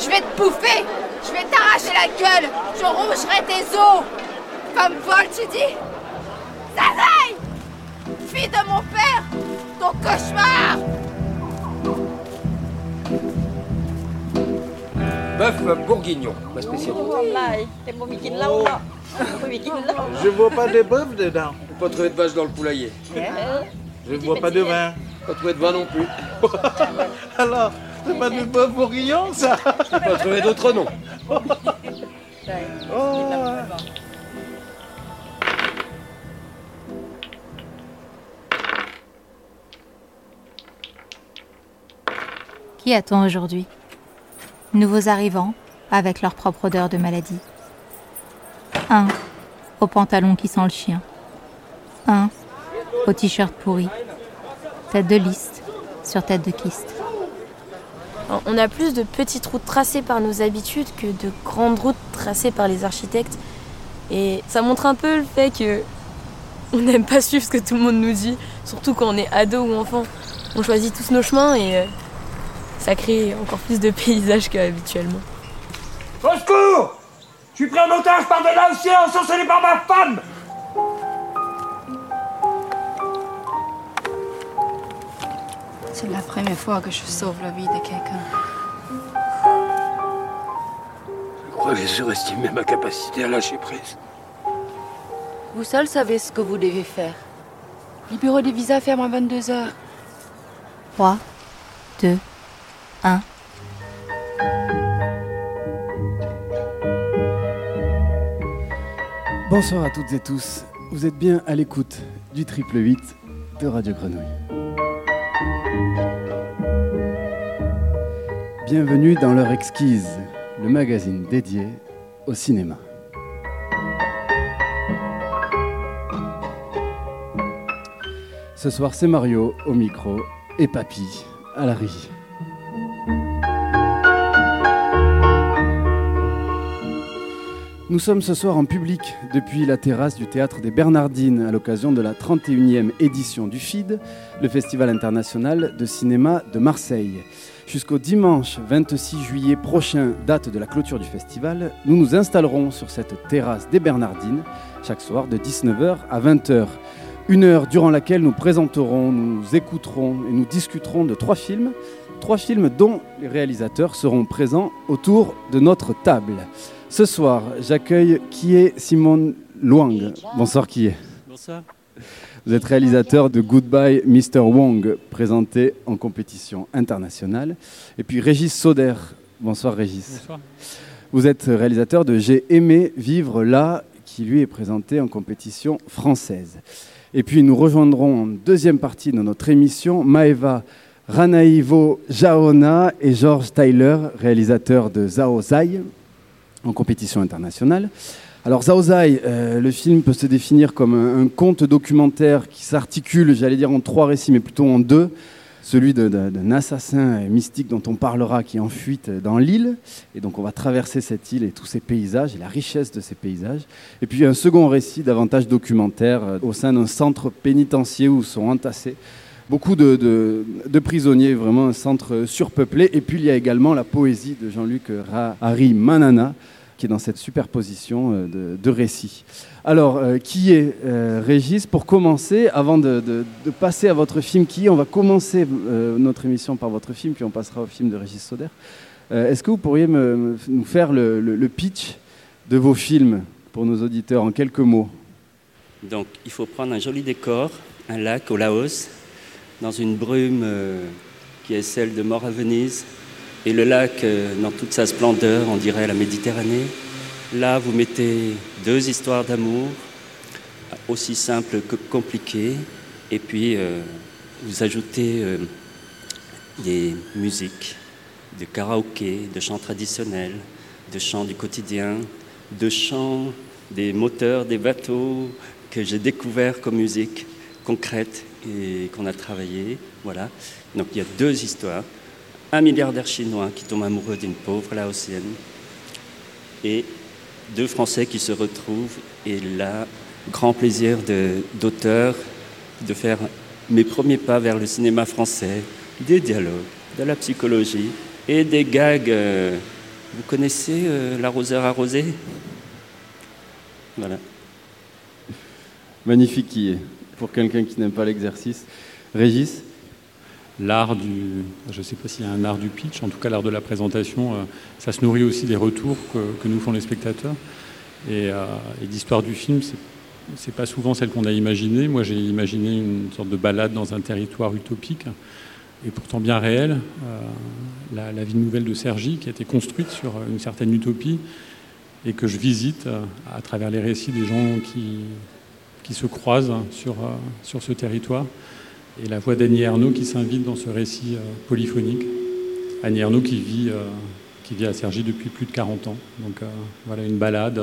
Je vais te bouffer. Je vais t'arracher la gueule. Je rougerai tes os. Comme Paul, tu dis. Zazaï Fille de mon père Ton cauchemar! Bœuf bourguignon, ma spécialité. Je vois pas de bœuf dedans. Pas trouver de vache dans le poulailler. Je vois pas de vin. Pas trouver de vin non plus. Alors, c'est pas du bœuf bourguignon, ça Pas trouver d'autres noms. Oh. Qui attend aujourd'hui Nouveaux arrivants, avec leur propre odeur de maladie. Un, au pantalon qui sent le chien. Un, au t-shirt pourri. Tête de liste, sur tête de kyste. On a plus de petites routes tracées par nos habitudes que de grandes routes tracées par les architectes. Et ça montre un peu le fait que on n'aime pas suivre ce que tout le monde nous dit, surtout quand on est ado ou enfant. On choisit tous nos chemins et euh, ça crée encore plus de paysages qu'habituellement. Au secours Je suis pris en otage par de ensorcelé par ma femme C'est la première fois que je sauve la vie de quelqu'un. Je crois que j'ai surestimé ma capacité à lâcher prise. Vous seul savez ce que vous devez faire. Les bureaux de visa ferment à 22h. 3, 2, 1. Bonsoir à toutes et tous. Vous êtes bien à l'écoute du triple 8 de Radio Grenouille. Bienvenue dans l'heure exquise, le magazine dédié au cinéma. Ce soir, c'est Mario au micro et Papy à la régie. Nous sommes ce soir en public depuis la terrasse du théâtre des Bernardines à l'occasion de la 31e édition du FID, le Festival international de cinéma de Marseille. Jusqu'au dimanche 26 juillet prochain, date de la clôture du festival, nous nous installerons sur cette terrasse des Bernardines chaque soir de 19h à 20h. Une heure durant laquelle nous présenterons, nous écouterons et nous discuterons de trois films, trois films dont les réalisateurs seront présents autour de notre table. Ce soir, j'accueille qui est Simone Luang. Bonsoir est. Bonsoir. Vous êtes réalisateur de Goodbye Mr. Wong, présenté en compétition internationale. Et puis Régis Soder. Bonsoir Régis. Bonsoir. Vous êtes réalisateur de J'ai aimé vivre là, qui lui est présenté en compétition française. Et puis nous rejoindrons en deuxième partie de notre émission Maeva Ranaivo Jaona et George Tyler, réalisateur de Zao Zai, en compétition internationale. Alors Zaozai, euh, le film peut se définir comme un, conte documentaire qui s'articule, j'allais dire en trois récits, mais plutôt en deux. Celui d'un assassin mystique dont on parlera qui est en fuite dans l'île. Et donc on va traverser cette île et tous ces paysages et la richesse de ces paysages. Et puis un second récit davantage documentaire euh, au sein d'un centre pénitentiaire où sont entassés beaucoup de, prisonniers, vraiment un centre surpeuplé. Et puis il y a également la poésie de Jean-Luc Hari Manana, qui est dans cette superposition euh, de, de récits. Alors, euh, qui est euh, Régis? Pour commencer, avant de, passer à votre film, qui est On va commencer notre émission par votre film, puis on passera au film de Régis Soder. Est-ce que vous pourriez nous faire le- le pitch de vos films pour nos auditeurs en quelques mots? Donc, il faut prendre un joli décor, un lac au Laos, dans une brume euh, qui est celle de Mort à Venise, et le lac euh, dans toute sa splendeur, on dirait la Méditerranée. Là, vous mettez deux histoires d'amour, aussi simples que compliquées, et puis euh, vous ajoutez des musiques, de karaoké, de chants traditionnels, de chants du quotidien, de chants des moteurs des bateaux que j'ai découvert comme musique concrète et qu'on a travaillé. Voilà. Donc il y a deux histoires. Un milliardaire chinois qui tombe amoureux d'une pauvre laotienne et deux Français qui se retrouvent. Et là, grand plaisir d'auteur de faire mes premiers pas vers le cinéma français, des dialogues, de la psychologie et des gags euh, Vous connaissez euh, l'arroseur arrosé Voilà. Magnifique qui est, pour quelqu'un qui n'aime pas l'exercice. Régis L'art du. Je ne sais pas s'il y a un art du pitch, en tout cas l'art de la présentation, euh, ça se nourrit aussi des retours que, nous font les spectateurs. Et, euh, l'histoire du film, c'est c'est pas souvent celle qu'on a imaginée. Moi, j'ai imaginé une sorte de balade dans un territoire utopique et pourtant bien réel. Euh, la, la, ville nouvelle de Sergi, qui a été construite sur une certaine utopie et que je visite à travers les récits des gens qui, qui se croisent sur, euh, sur ce territoire. Et la voix d'Annie Ernaux qui s'invite dans ce récit euh, polyphonique. Annie Ernaux qui vit, euh, qui vit à Sergi depuis plus de 40 ans. Donc voilà une balade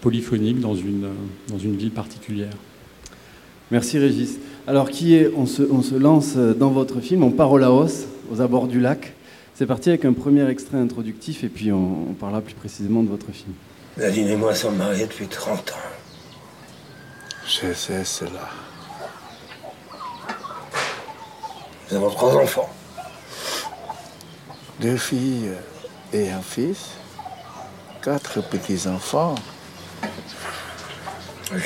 polyphonique dans une, dans une ville particulière. Merci Régis. Alors qui est on se, on se, lance dans votre film, on part au Laos, aux abords du lac. C'est parti avec un premier extrait introductif et puis on, on parlera plus précisément de votre film. Nadine et moi sommes mariés depuis 30 ans. Je sais cela. Nous avons trois enfants. Deux filles et un fils. Quatre petits-enfants.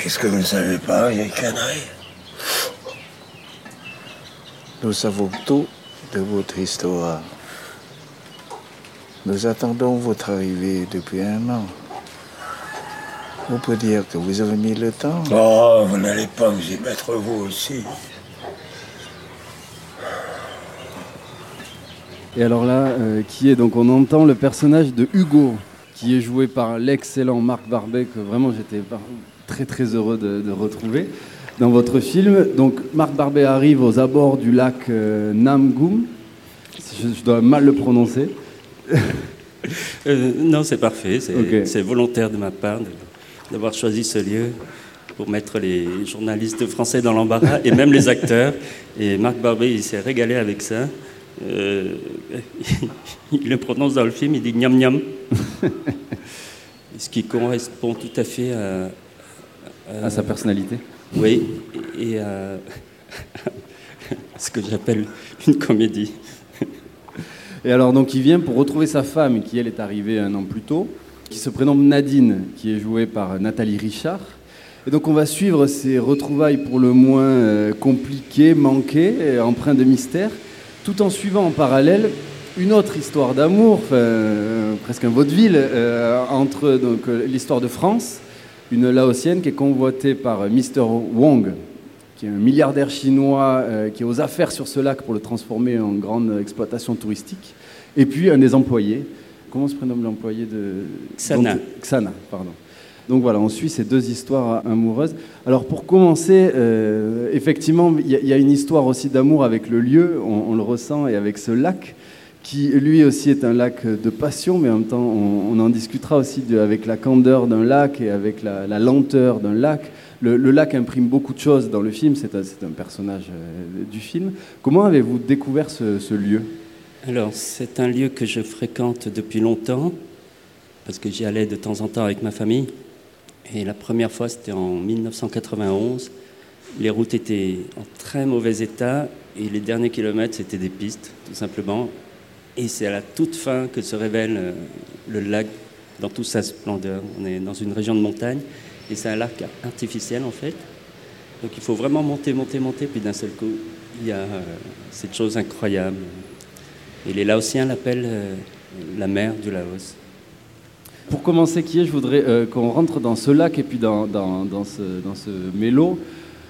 Qu'est-ce que vous ne savez pas, vieille canaille? Nous savons tout de votre histoire. Nous attendons votre arrivée depuis un an. On peut dire que vous avez mis le temps. Oh, vous n'allez pas vous y mettre vous aussi. Et alors là, euh, qui est donc on entend le personnage de Hugo, qui est joué par l'excellent Marc Barbet, que vraiment j'étais très très heureux de, de, retrouver dans votre film. Donc Marc Barbet arrive aux abords du lac euh, Namgoum. Je, je, dois mal le prononcer. euh, non, c'est parfait. C'est okay. volontaire de ma part d'avoir choisi ce lieu pour mettre les journalistes français dans l'embarras et même les acteurs. Et Marc Barbet, il s'est régalé avec ça. Euh, il le prononce dans le film, il dit gnam gnam. Ce qui correspond tout à fait à, à, à sa personnalité. Oui, et à ce que j'appelle une comédie. Et alors, donc, il vient pour retrouver sa femme, qui elle est arrivée un an plus tôt, qui se prénomme Nadine, qui est jouée par Nathalie Richard. Et donc, on va suivre ces retrouvailles pour le moins euh, compliquées, manquées, empreintes de mystère tout en suivant en parallèle une autre histoire d'amour, euh, presque un vaudeville, euh, entre donc l'histoire de France, une laotienne qui est convoitée par Mr. Wong, qui est un milliardaire chinois qui est aux affaires sur ce lac pour le transformer en grande exploitation touristique, et puis un des employés. Comment se prénomme l'employé de Xana. Donc, Xana, pardon. Donc voilà, on suit ces deux histoires amoureuses. Alors pour commencer, euh, effectivement, il y, y, a une histoire aussi d'amour avec le lieu, on, on, le ressent, et avec ce lac, qui lui aussi est un lac de passion, mais en même temps, on, on en discutera aussi de, avec la candeur d'un lac et avec la, la lenteur d'un lac. Le, le, lac imprime beaucoup de choses dans le film, c'est un, un, personnage euh, du film. Comment avez-vous découvert ce, ce lieu? Alors, c'est un lieu que je fréquente depuis longtemps, parce que j'y allais de temps en temps avec ma famille. Et la première fois, c'était en 1991. Les routes étaient en très mauvais état et les derniers kilomètres, c'était des pistes, tout simplement. Et c'est à la toute fin que se révèle euh, le lac dans toute sa splendeur. On est dans une région de montagne et c'est un lac artificiel en fait. Donc il faut vraiment monter, monter, monter, puis d'un seul coup, il y a euh, cette chose incroyable. Et les Laotiens l'appellent euh, la mer du Laos. Pour commencer, qui est, je voudrais euh, qu'on rentre dans ce lac et puis dans, dans, dans, ce, dans ce mélo.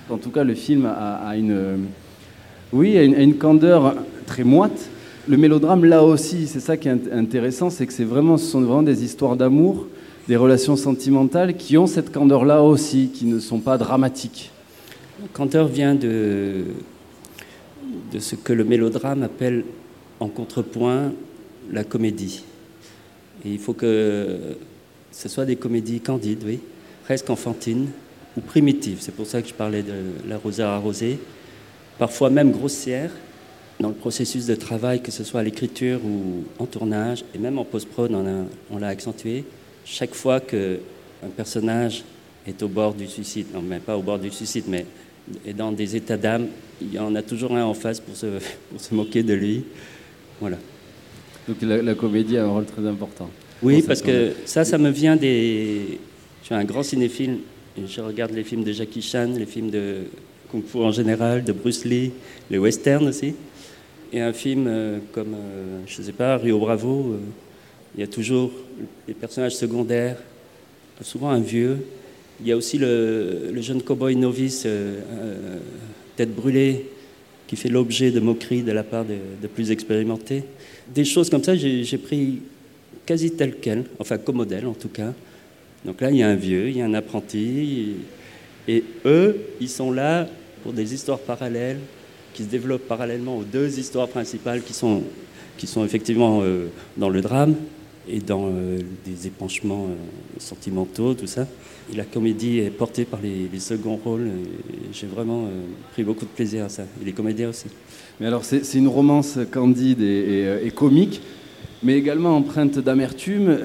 En tout cas, le film a, a une, euh, oui, a une, a une, candeur très moite. Le mélodrame, là aussi, c'est ça qui est intéressant, c'est que c'est vraiment, ce sont vraiment des histoires d'amour, des relations sentimentales qui ont cette candeur-là aussi, qui ne sont pas dramatiques. La candeur vient de, de ce que le mélodrame appelle en contrepoint la comédie. Et il faut que ce soit des comédies candides, oui, presque enfantines ou primitives. C'est pour ça que je parlais de l'arroseur arrosé. Parfois même grossière dans le processus de travail, que ce soit à l'écriture ou en tournage, et même en post-prod, on l'a accentué. Chaque fois qu'un personnage est au bord du suicide, non, mais pas au bord du suicide, mais est dans des états d'âme, il y en a toujours un en face pour se moquer de lui. Voilà. Donc la, la, comédie a un rôle très important. Oui, parce que ça, ça me vient des. Je suis un grand cinéphile. Et je regarde les films de Jackie Chan, les films de Kung Fu en général, de Bruce Lee, les westerns aussi. Et un film euh, comme, euh, je ne sais pas, Rio Bravo, euh, il y a toujours les personnages secondaires, souvent un vieux. Il y a aussi le, le jeune cowboy novice, tête brûlée, qui fait l'objet de moqueries de la part de, de plus expérimentés. Des choses comme ça, j'ai pris quasi tel quel, enfin comme modèle en tout cas. Donc là, il y a un vieux, il y a un apprenti, et eux, ils sont là pour des histoires parallèles qui se développent parallèlement aux deux histoires principales qui sont, qui sont effectivement euh, dans le drame et dans euh, des épanchements euh, sentimentaux, tout ça. La comédie est portée par les, seconds rôles. J'ai vraiment pris beaucoup de plaisir à ça. Et les comédiens aussi. Mais alors, c'est une romance candide et, et, comique, mais également empreinte d'amertume,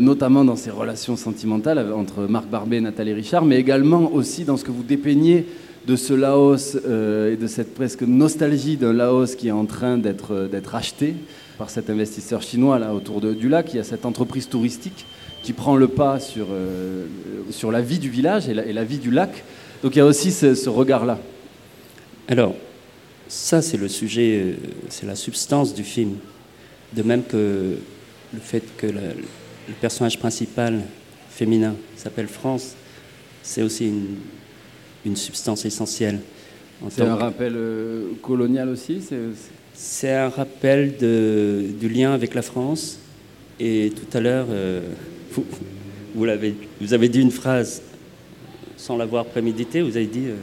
notamment dans ses relations sentimentales entre Marc Barbet et Nathalie Richard, mais également aussi dans ce que vous dépeignez de ce Laos euh, et de cette presque nostalgie d'un Laos qui est en train d'être euh, acheté par cet investisseur chinois là autour de, du lac. Il y a cette entreprise touristique qui prend le pas sur, euh, sur la vie du village et la, vie du lac. Donc il y a aussi ce, regard-là. Alors, ça c'est le sujet, c'est la substance du film. De même que le fait que le personnage principal féminin s'appelle France, c'est aussi une une substance essentielle. C'est un rappel euh, colonial aussi C'est un rappel de, du lien avec la France. Et tout à l'heure, euh, vous, vous, avez, vous avez dit une phrase sans l'avoir prémédité. Vous avez dit, euh,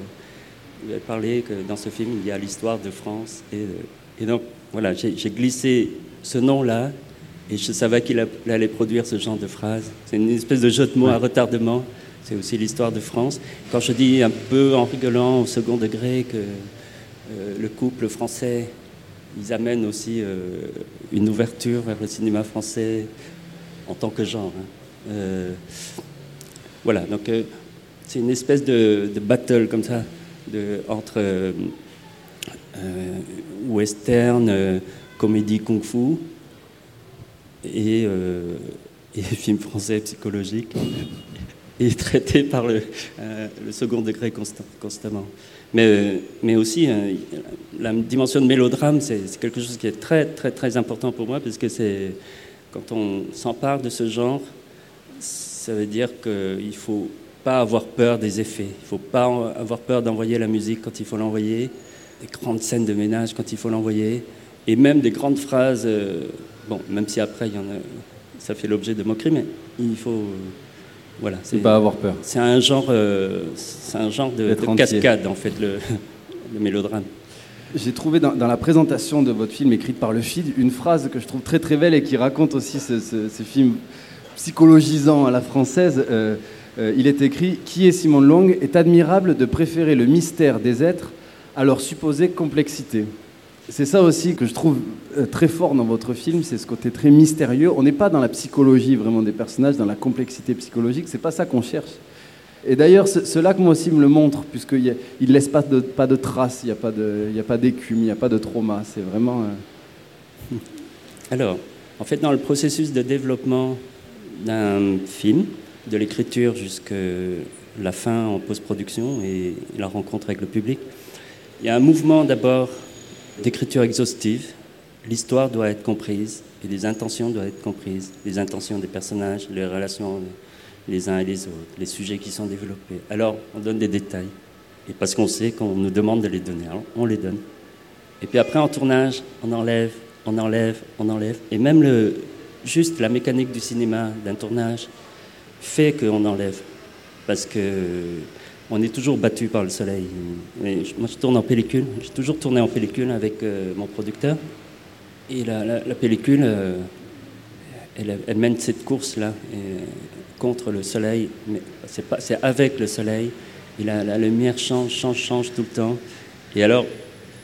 vous avez parlé que dans ce film, il y a l'histoire de France. Et, et donc, voilà, j'ai glissé ce nom-là. Et je savais qu'il allait produire ce genre de phrase. C'est une espèce de jeu de mots à retardement. C'est aussi l'histoire de France. Quand je dis un peu en rigolant au second degré que euh, le couple français, ils amènent aussi euh, une ouverture vers le cinéma français en tant que genre. Hein. Euh, voilà, donc c'est une espèce de, battle comme ça entre western, comédie kung-fu et, film français psychologique et traité par le, euh, le second degré constamment. Mais, mais aussi, euh, la dimension de mélodrame, c'est quelque chose qui est très, très, très important pour moi, parce que quand on s'empare de ce genre, ça veut dire qu'il ne faut pas avoir peur des effets. Il ne faut pas avoir peur d'envoyer la musique quand il faut l'envoyer, des grandes scènes de ménage quand il faut l'envoyer, et même des grandes phrases. Euh, bon, même si après, il y en a, ça fait l'objet de moqueries, mais il faut voilà, c'est pas avoir peur. C'est un genre, euh, c'est un genre de, cascade en fait, le, mélodrame. J'ai trouvé dans, la présentation de votre film écrite par le FID une phrase que je trouve très très belle et qui raconte aussi ce, film psychologisant à la française. Euh, euh, il est écrit Qui est Simon Long est admirable de préférer le mystère des êtres à leur supposée complexité. C'est ça aussi que je trouve euh, très fort dans votre film, c'est ce côté très mystérieux. On n'est pas dans la psychologie vraiment des personnages, dans la complexité psychologique, c'est pas ça qu'on cherche. Et d'ailleurs, ce, lac, moi aussi, me le montre, puisqu'il ne laisse pas de, pas de traces, il n'y a pas d'écume, il n'y a pas de trauma. C'est vraiment. Euh, Alors, en fait, dans le processus de développement d'un film, de l'écriture jusqu'à la fin en post-production et la rencontre avec le public, il y a un mouvement d'abord d'écriture exhaustive. L'histoire doit être comprise et les intentions doivent être comprises. Les intentions des personnages, les relations les uns et les autres, les sujets qui sont développés. Alors, on donne des détails. Et parce qu'on sait qu'on nous demande de les donner, on les donne. Et puis après, en tournage, on enlève, on enlève, on enlève. Et même le, juste la mécanique du cinéma, d'un tournage, fait qu'on enlève. Parce que on est toujours battu par le soleil. moi, je tourne en pellicule. J'ai toujours tourné en pellicule avec euh, mon producteur. Et la, pellicule, euh, elle, mène cette course-là contre le soleil. Mais c'est avec le soleil. Et la, lumière change, change, change tout le temps. Et alors,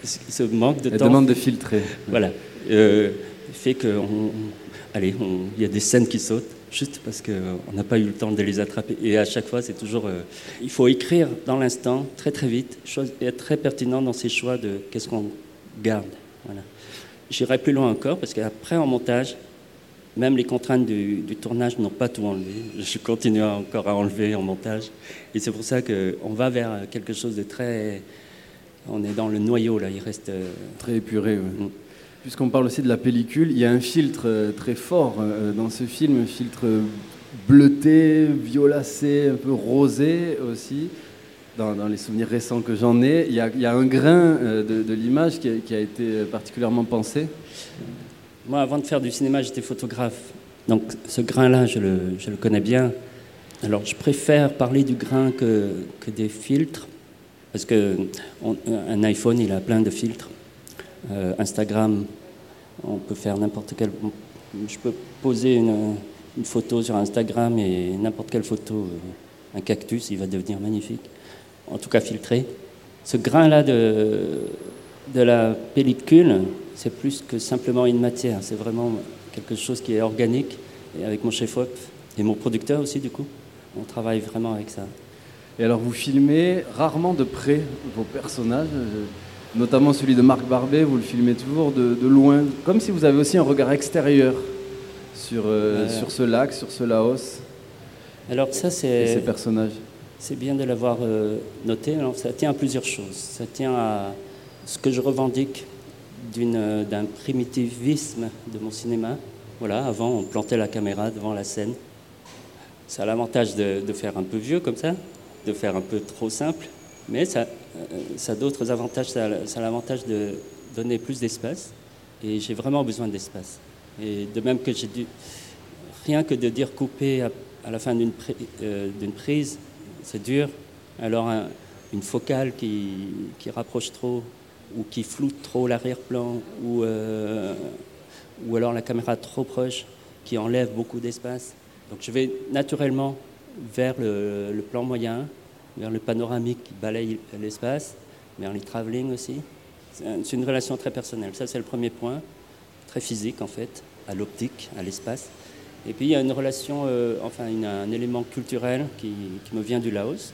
ce manque de elle temps. demande de filtrer. Voilà. Euh, fait que, allez, il y a des scènes qui sautent juste parce qu'on n'a pas eu le temps de les attraper. Et à chaque fois, c'est toujours. Euh, il faut écrire dans l'instant, très très vite, et être très pertinent dans ses choix de qu'est-ce qu'on garde. Voilà. J'irai plus loin encore, parce qu'après, en montage, même les contraintes du, du tournage n'ont pas tout enlevé. Je continue encore à enlever en montage. Et c'est pour ça qu'on va vers quelque chose de très. On est dans le noyau, là, il reste. euh, Très épuré. oui. Mm. Puisqu'on parle aussi de la pellicule, il y a un filtre euh, très fort euh, dans ce film, un filtre bleuté, violacé, un peu rosé aussi. Dans, les souvenirs récents que j'en ai, il y a, un grain euh, de, l'image qui, a- été particulièrement pensé. Moi, avant de faire du cinéma, j'étais photographe. Donc ce grain-là, je le, connais bien. Alors je préfère parler du grain que, des filtres, parce que on- un iPhone, il a plein de filtres. Euh, Instagram, on peut faire n'importe quel... Je peux poser une, une photo sur Instagram et n'importe quelle photo, euh, un cactus, il va devenir magnifique. En tout cas filtré. Ce grain-là de, de la pellicule, c'est plus que simplement une matière. C'est vraiment quelque chose qui est organique. Et avec mon chef-op et mon producteur aussi, du coup, on travaille vraiment avec ça. Et alors vous filmez rarement de près vos personnages, euh, notamment celui de Marc Barbet, vous le filmez toujours de, de loin, comme si vous avez aussi un regard extérieur sur, euh, Ouais. sur ce lac, sur ce Laos Alors ça, et ces c'est personnages. c'est bien de l'avoir euh, noté. Alors, ça tient à plusieurs choses. Ça tient à ce que je revendique euh, d'un primitivisme de mon cinéma. Voilà, avant, on plantait la caméra devant la scène. Ça a l'avantage de, de faire un peu vieux comme ça, de faire un peu trop simple, mais ça, euh, ça a d'autres avantages. Ça a, l'avantage de donner plus d'espace, et j'ai vraiment besoin d'espace. Et de même que j'ai dû, rien que de dire couper à, la fin euh, d'une prise, c'est dur. Alors un- une focale qui, qui rapproche trop ou qui floute trop l'arrière-plan ou, euh, ou alors la caméra trop proche qui enlève beaucoup d'espace. Donc je vais naturellement vers le plan moyen, vers le panoramique qui balaye l'espace, vers les travelling aussi. C'est un- c'est une relation très personnelle. Ça, c'est le premier point, très physique en fait, à l'optique, à l'espace. Et puis il y a une relation, euh, enfin un élément culturel qui, me vient du Laos.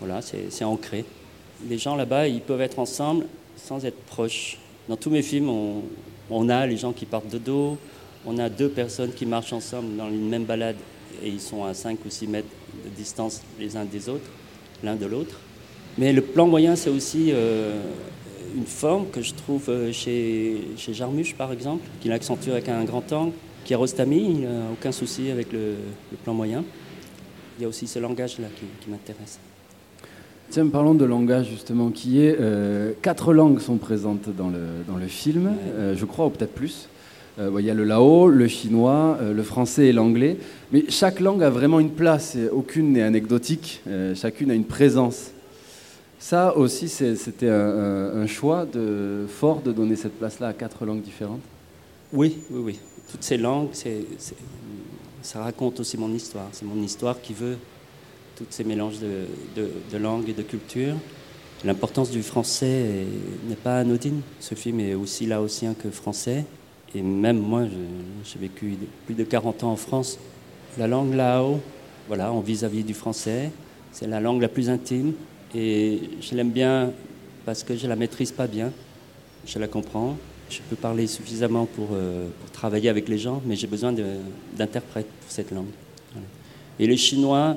Voilà, c'est c'est ancré. Les gens là-bas, ils peuvent être ensemble sans être proches. Dans tous mes films, on, on a les gens qui partent de dos, on a deux personnes qui marchent ensemble dans une même balade et ils sont à 5 ou 6 mètres de distance les uns des autres, l'un de l'autre. Mais le plan moyen, c'est aussi euh, une forme que je trouve euh, chez, chez Jarmusch, par exemple, qui l'accentue avec un grand angle. Kiarostami, il n'a aucun souci avec le, le plan moyen. Il y a aussi ce langage-là qui, qui m'intéresse. Tiens, parlons de langage justement, qui est euh, quatre langues sont présentes dans le, dans le film, Ouais. euh, je crois, ou peut-être plus. Euh, Il y a le lao, le chinois, euh, le français et l'anglais. Mais chaque langue a vraiment une place, aucune n'est anecdotique, euh, chacune a une présence. Ça aussi, c'était un, choix fort de donner cette place-là à quatre langues différentes. Oui, oui, oui. Toutes ces langues, ça raconte aussi mon histoire. C'est mon histoire qui veut tous ces mélanges de, de- langues et de cultures. L'importance du français est- n'est pas anodine. Ce film est aussi laotien que français. Et même moi, j'ai vécu plus de 40 ans en France. La langue lao, voilà, en vis-à-vis du français, c'est la langue la plus intime. Et je l'aime bien parce que je la maîtrise pas bien. Je la comprends. Je peux parler suffisamment pour, euh, pour travailler avec les gens, mais j'ai besoin d'interprètes pour cette langue. Et le chinois,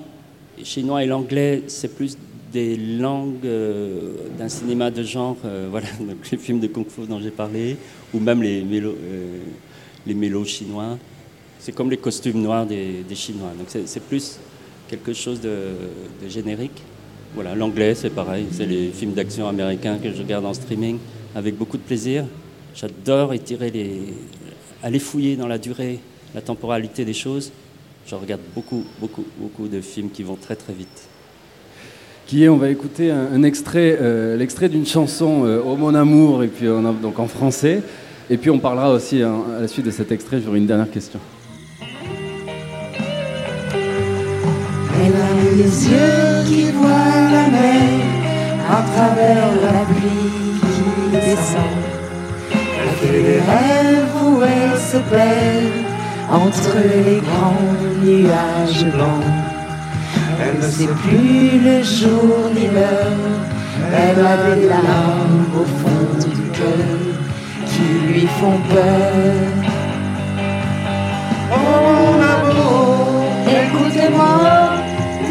le chinois et l'anglais, c'est plus des langues euh, d'un cinéma de genre, euh, voilà, donc les films de kung-fu dont j'ai parlé, ou même les mélos, euh, les mélos chinois. C'est comme les costumes noirs des, des Chinois. Donc c'est plus quelque chose de, de générique. Voilà, l'anglais, c'est pareil. C'est les films d'action américains que je regarde en streaming avec beaucoup de plaisir. J'adore étirer les, aller fouiller dans la durée, la temporalité des choses. Je regarde beaucoup, beaucoup, beaucoup de films qui vont très, très vite. Qui est, on va écouter un, un extrait, euh, l'extrait d'une chanson euh, Oh mon amour, et puis on a, donc en français. Et puis on parlera aussi hein, à la suite de cet extrait, j'aurai une dernière question. Elle a les yeux qui voient la mer à travers la pluie qui descend. Elle fait des rêves où elle se perd entre les grands nuages blancs. Elle ne sait plus le jour ni l'heure. Elle a des larmes au fond du cœur qui lui font peur. témoin,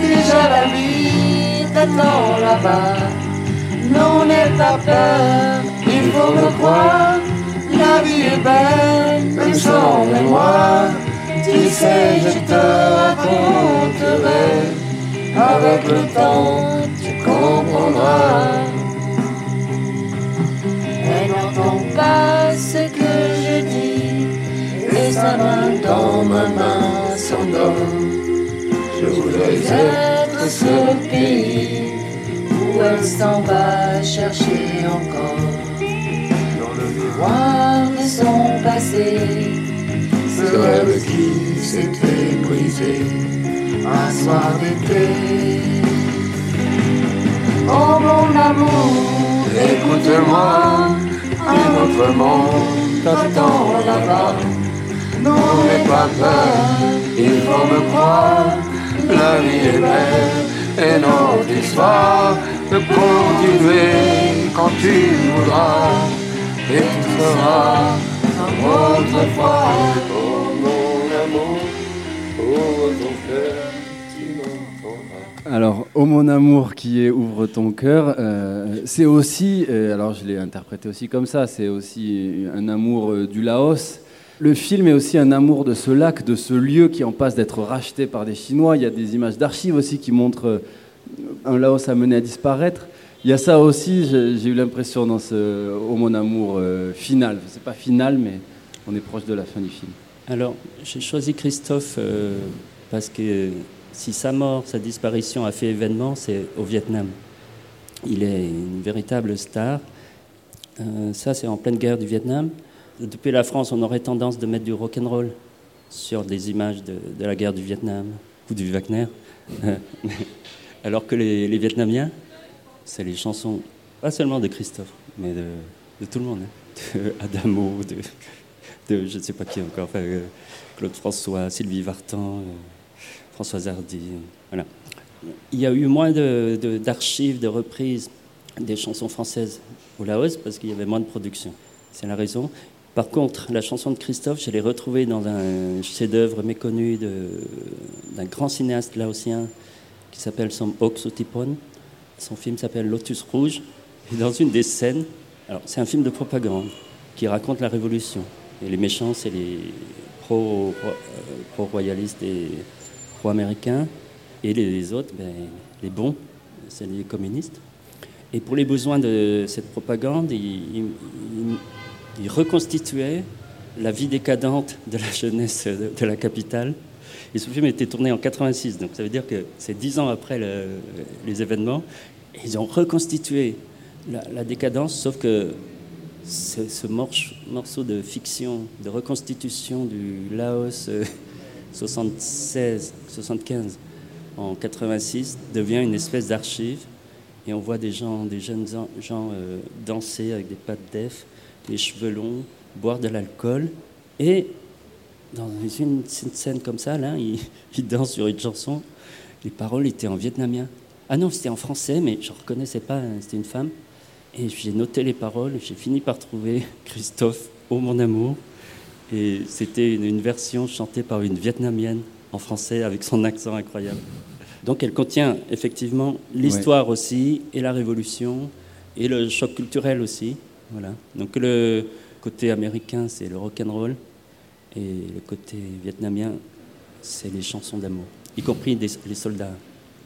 déjà la vie t'attend là-bas. Non, n'aie pas peur, il faut me croire. La vie est belle, même sans mémoire. Tu sais, je te raconterai. Avec le temps, tu comprendras. Elle n'entend pas ce que je dis, et sa main dans ma main s'endort. Je voudrais être ce pays où elle s'en va chercher encore. Dans le miroir de son passé, ce rêve qui s'était brisé un soir d'été. Oh mon amour, écoute-moi, un autre monde t'attend là-bas. Non, pas peur, il faut me croire, la vie est belle et notre histoire peut continuer quand tu voudras et tu autrefois. Oh Alors, Oh mon amour qui est Ouvre ton cœur, euh, c'est aussi, euh, alors je l'ai interprété aussi comme ça, c'est aussi un amour euh, du Laos. Le film est aussi un amour de ce lac, de ce lieu qui en passe d'être racheté par des Chinois. Il y a des images d'archives aussi qui montrent un Laos amené à disparaître. Il y a ça aussi, j'ai eu l'impression dans ce Oh mon amour final. C'est pas final, mais on est proche de la fin du film. Alors, j'ai choisi Christophe parce que si sa mort, sa disparition a fait événement, c'est au Vietnam. Il est une véritable star. Euh, ça, c'est en pleine guerre du Vietnam. Depuis la France, on aurait tendance de mettre du rock'n'roll sur des images de, la guerre du Vietnam ou du Wagner. Alors que les, Vietnamiens, c'est les chansons, pas seulement de Christophe, mais de, tout le monde. hein. De Adamo, de, je ne sais pas qui encore, euh, Claude François, Sylvie Vartan, euh, Françoise Hardy. Voilà. Il y a eu moins de- de- d'archives, de, reprises des chansons françaises au Laos parce qu'il y avait moins de production. C'est la raison. Par contre, la chanson de Christophe, je l'ai retrouvée dans un chef-d'œuvre méconnu de- d'un grand cinéaste laotien qui s'appelle Som Ok. Son film s'appelle Lotus Rouge. Et dans une des scènes, alors c'est un film de propagande qui raconte la révolution. Et les méchants, c'est les euh, pro-royalistes et pro-américains. Et les, autres, ben, les bons, c'est les communistes. Et pour les besoins de cette propagande, il, il- la vie décadente de la jeunesse de, la capitale. Et ce film été tourné en 86, donc ça veut dire que c'est dix ans après le- les événements. Ils ont reconstitué la, décadence, sauf que ce, morceau de fiction, de reconstitution du Laos euh, 76, 75 en 86 devient une espèce d'archive. Et on voit des gens, des jeunes en- gens euh, danser avec des pattes d'EF, les cheveux longs, boire de l'alcool. Et dans une, scène comme ça, là, ils il dansent sur une chanson. Les paroles étaient en vietnamien. Ah non, c'était en français, mais je ne reconnaissais pas, hein, c'était une femme. Et j'ai noté les paroles, j'ai fini par trouver Christophe, Oh mon amour. Et c'était une, une version chantée par une vietnamienne en français avec son accent incroyable. Donc elle contient effectivement l'histoire aussi, et la révolution, et le choc culturel aussi. Voilà. Donc le côté américain, c'est le rock and roll, et le côté vietnamien, c'est les chansons d'amour, y compris des- les soldats.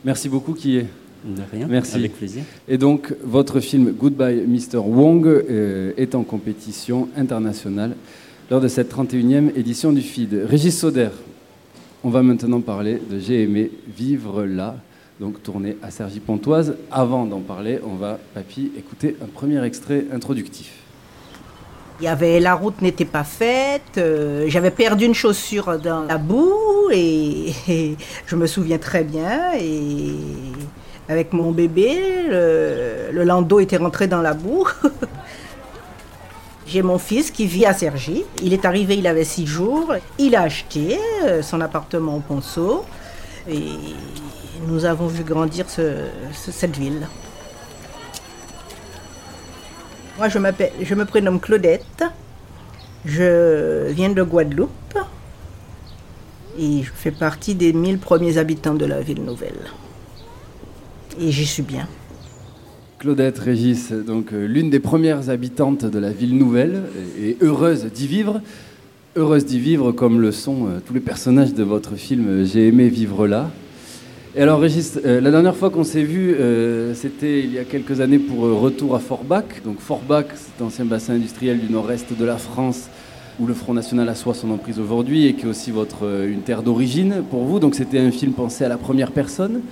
Merci beaucoup, qui est De rien, Merci. avec plaisir. Et donc, votre film Goodbye Mr. Wong euh, est en compétition internationale lors de cette 31e édition du FID. Régis Sauder, on va maintenant parler de J'ai aimé vivre là, donc tourné à Cergy-Pontoise. Avant d'en parler, on va, papy, écouter un premier extrait introductif. Il y avait la route n'était pas faite, euh, j'avais perdu une chaussure dans la boue et, et je me souviens très bien et avec mon bébé, le, le landau était rentré dans la boue. J'ai mon fils qui vit à Cergy. Il est arrivé, il avait six jours. Il a acheté euh, son appartement au Ponceau et nous avons vu grandir ce- ce- cette ville. Moi, je, je me prénomme Claudette. Je viens de Guadeloupe. Et je fais partie des 1000 premiers habitants de la ville nouvelle. Et j'y suis bien. Claudette Régis, donc euh, l'une des premières habitantes de la ville nouvelle et heureuse d'y vivre. Heureuse d'y vivre comme le sont euh, tous les personnages de votre film euh, J'ai aimé vivre là. Et alors Régis, la dernière fois qu'on s'est vu, c'était il y a quelques années pour Retour à Forbach. Donc Forbach, c'est l'ancien bassin industriel du nord-est de la France où le Front National assoit son emprise aujourd'hui et qui est aussi votre, une terre d'origine pour vous. Donc c'était un film pensé à la première personne.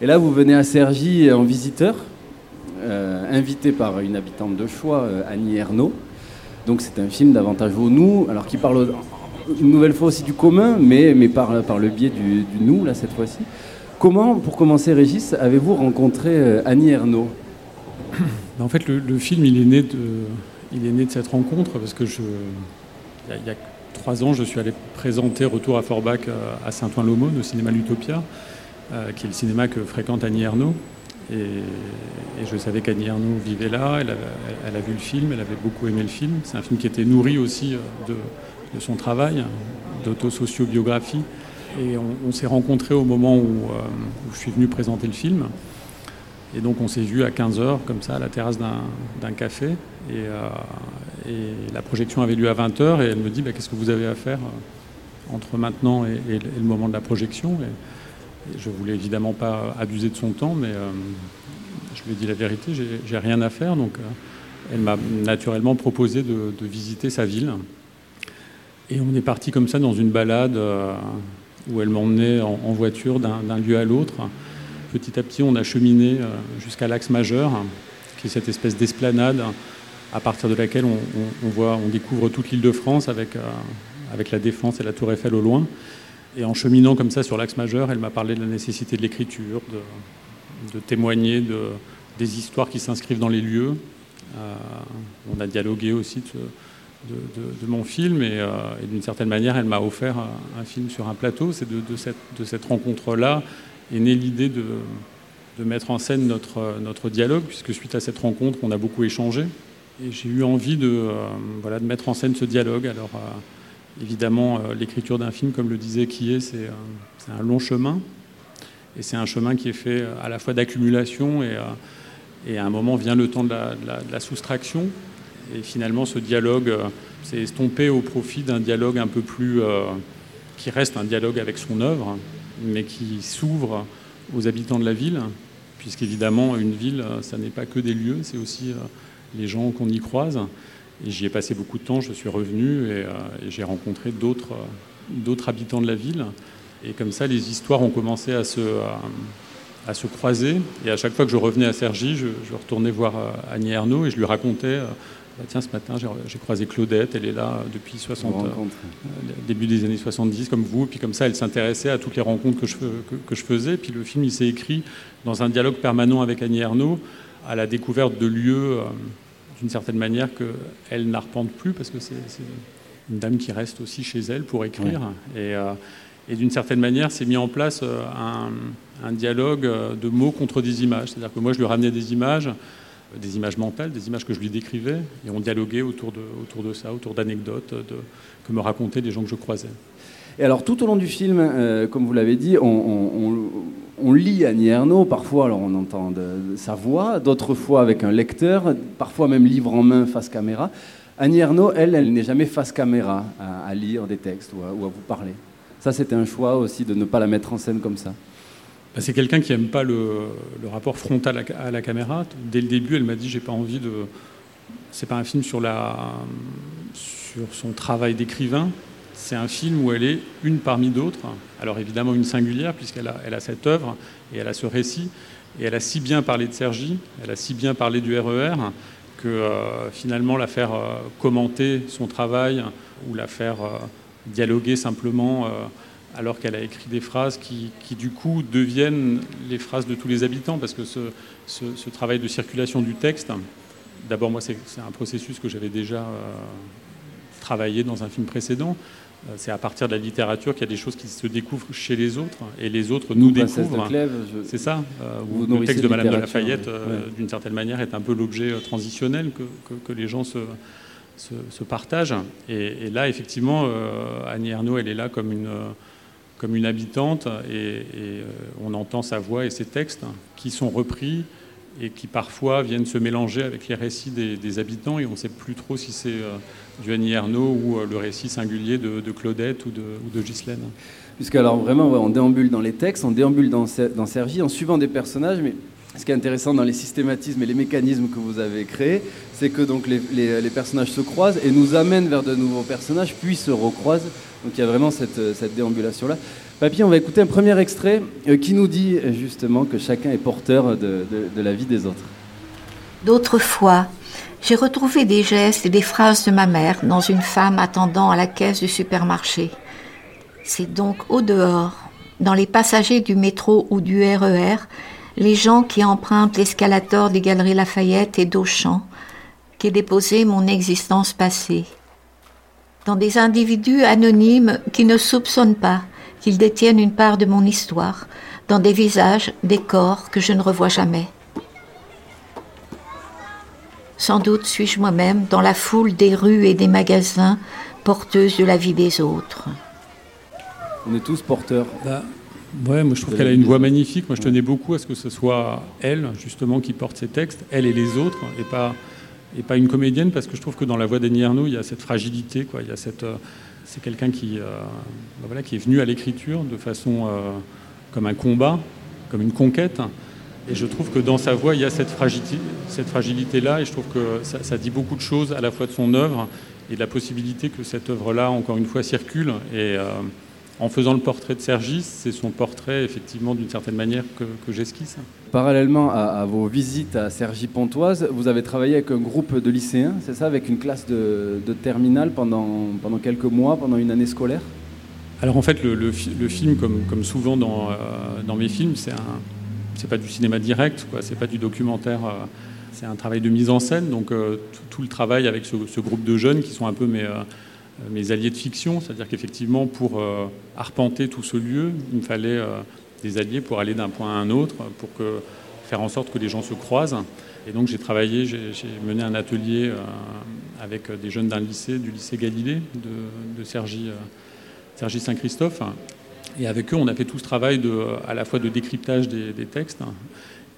Et là, vous venez à Cergy en visiteur, invité par une habitante de choix, euh, Annie Ernaux. Donc c'est un film davantage au nous, alors qui parle une nouvelle fois aussi du commun, mais, mais par, le biais du, nous, là, cette fois-ci. Comment, pour commencer, Régis, avez-vous rencontré euh, Annie Ernaux? Ben, En fait, le, film, il est, né de, il est né de cette rencontre parce que il y a, trois ans, je suis allé présenter Retour à Forbach euh, à Saint-Ouen-l'Aumône, au cinéma L'Utopia, euh, qui est le cinéma que fréquente Annie Ernaux. Et, je savais qu'Annie Ernaux vivait là, elle, a vu le film, elle avait beaucoup aimé le film. C'est un film qui était nourri aussi euh, de, son travail, d'autosociobiographie. Et on, s'est rencontrés au moment où, euh, où je suis venu présenter le film. Et donc on s'est vu à 15h, comme ça, à la terrasse d'un café. Et, euh, et la projection avait lieu à 20h. Et elle me dit bah, Qu'est-ce que vous avez à faire entre maintenant et, le- moment de la projection? Je voulais évidemment pas abuser de son temps, mais euh, je lui ai dit la vérité j'ai- rien à faire. Donc euh, elle m'a naturellement proposé de, visiter sa ville. Et on est parti comme ça dans une balade euh, où elle m'emmenait en, voiture d'un lieu à l'autre. Petit à petit, on a cheminé jusqu'à l'axe majeur, qui est cette espèce d'esplanade à partir de laquelle on, on- voit, on découvre toute l'île de France avec, avec la Défense et la Tour Eiffel au loin. Et en cheminant comme ça sur l'axe majeur, elle m'a parlé de la nécessité de l'écriture, de, témoigner de, des histoires qui s'inscrivent dans les lieux. Euh, on a dialogué aussi de, mon film et, euh, et d'une certaine manière, elle m'a offert un, film sur un plateau. C'est de, cette, rencontre-là est née l'idée de, mettre en scène notre, dialogue, puisque suite à cette rencontre, on a beaucoup échangé. Et j'ai eu envie de, euh, voilà, de mettre en scène ce dialogue. Alors, évidemment, euh, l'écriture d'un film, comme le disait c'est euh, c'est un long chemin. Et c'est un chemin qui est fait euh, à la fois d'accumulation et, et à un moment vient le temps de la, soustraction. Et finalement, ce dialogue s'est estompé au profit d'un dialogue un peu plus. qui reste un dialogue avec son œuvre, mais qui s'ouvre aux habitants de la ville, puisqu'évidemment, une ville, ça n'est pas que des lieux, c'est aussi les gens qu'on y croise. Et j'y ai passé beaucoup de temps, je suis revenu et, euh, et j'ai rencontré d'autres euh, d'autres habitants de la ville. Et comme ça, les histoires ont commencé à se, à, à se croiser. Et à chaque fois que je revenais à Cergy, je, je retournais voir euh, Annie Ernaux et je lui racontais euh, Bah, Tiens, ce matin, j'ai- j'ai croisé Claudette, elle est là depuis 60, Vous rencontrez. euh, début des années 70, comme vous. Puis comme ça, elle s'intéressait à toutes les rencontres que je, que, que je faisais. Puis le film, il s'est écrit dans un dialogue permanent avec Annie Ernaux, à la découverte de lieux, euh, d'une certaine manière, qu'elle n'arpente plus, parce que c'est c'est une dame qui reste aussi chez elle pour écrire. Et, euh, et d'une certaine manière, s'est mis en place euh, un, un dialogue euh, de mots contre des images. C'est-à-dire que moi, je lui ramenais des images, des images mentales, des images que je lui décrivais, et on dialoguait autour de, autour de ça, autour d'anecdotes que me racontaient des gens que je croisais. Et alors, tout au long du film, euh, comme vous l'avez dit, on, lit Annie Ernaux. Parfois, alors, on entend sa voix, d'autres fois avec un lecteur, parfois même livre en main, face caméra. Annie Ernaux, elle, elle n'est jamais face caméra à, lire des textes ou à, ou à vous parler. Ça, c'était un choix aussi de ne pas la mettre en scène comme ça. Bah, c'est quelqu'un qui aime pas le, rapport frontal à, à la caméra. Dès le début, elle m'a dit j'ai pas envie de. C'est pas un film sur la sur son travail d'écrivain. C'est un film où elle est une parmi d'autres. Alors évidemment une singulière puisqu'elle a, cette œuvre et elle a ce récit et elle a si bien parlé de Sergi, elle a si bien parlé du RER que euh, finalement la faire euh, commenter son travail ou la faire euh, dialoguer simplement alors qu'elle a écrit des phrases qui, du coup deviennent les phrases de tous les habitants, parce que ce, travail de circulation du texte, d'abord moi c'est un processus que j'avais déjà travaillé dans un film précédent, c'est à partir de la littérature qu'il y a des choses qui se découvrent chez les autres, et les autres nous découvrent. C'est ça, euh, Vous le texte de Madame de Lafayette, euh, Ouais. d'une certaine manière, est un peu l'objet euh, transitionnel que, que- que les gens se, se, se partagent. Et, et là, effectivement, euh, Annie Ernaux, elle est là comme une, euh, comme une habitante et, et, on entend sa voix et ses textes qui sont repris et qui parfois viennent se mélanger avec les récits des, habitants et on ne sait plus trop si c'est du Annie ou le récit singulier de, de Claudette ou de, ou Ghislaine. Puisque alors vraiment, on déambule dans les textes, on déambule dans, dans Sergi en suivant des personnages, mais ce qui est intéressant dans les systématismes et les mécanismes que vous avez créés, c'est que donc les, personnages se croisent et nous amènent vers de nouveaux personnages, puis se recroisent. Donc il y a vraiment cette déambulation-là. Papy, on va écouter un premier extrait euh, qui nous dit justement que chacun est porteur de, la vie des autres. D'autres fois, j'ai retrouvé des gestes et des phrases de ma mère dans une femme attendant à la caisse du supermarché. C'est donc au dehors, dans les passagers du métro ou du RER, les gens qui empruntent l'escalator des Galeries Lafayette et d'Auchan, qu'est déposée mon existence passée. Dans des individus anonymes qui ne soupçonnent pas qu'ils détiennent une part de mon histoire, dans des visages, des corps que je ne revois jamais. Sans doute suis-je moi-même dans la foule des rues et des magasins, porteuse de la vie des autres. On est tous porteurs. Bah, ouais, moi je trouve qu'elle a une voix magnifique. Moi je tenais beaucoup à ce que ce soit elle, justement, qui porte ces textes, elle et les autres, et pas, et pas une comédienne, parce que je trouve que dans la voix d'Annie Ernaux, il y a cette fragilité, quoi. Il y a cette, euh, c'est quelqu'un qui, euh, bah, voilà, qui est venu à l'écriture de façon euh, comme un combat, comme une conquête. Et je trouve que dans sa voix, il y a cette fragilité, cette fragilité-là, et je trouve que ça, dit beaucoup de choses à la fois de son œuvre et de la possibilité que cette œuvre-là, encore une fois, circule. Et euh, en faisant le portrait de Sergis, c'est son portrait, effectivement, d'une certaine manière, que j'esquisse. Parallèlement à, vos visites à Cergy-Pontoise, vous avez travaillé avec un groupe de lycéens, c'est ça, avec une classe de, terminale pendant, pendant quelques mois, pendant une année scolaire? Alors en fait, le, film, comme, souvent dans, euh, dans mes films, c'est un pas du cinéma direct, quoi. C'est pas du documentaire. Euh, c'est un travail de mise en scène. Donc euh, tout, le travail avec ce, groupe de jeunes qui sont un peu mes, mes alliés de fiction, c'est-à-dire qu'effectivement pour arpenter tout ce lieu, il me fallait des alliés pour aller d'un point à un autre, pour faire en sorte que les gens se croisent. Et donc j'ai travaillé, j'ai mené un atelier avec des jeunes d'un lycée, du lycée Galilée de, de Sergi, Sergi Saint-Christophe. Et avec eux, on a fait tout ce travail à la fois de décryptage des, textes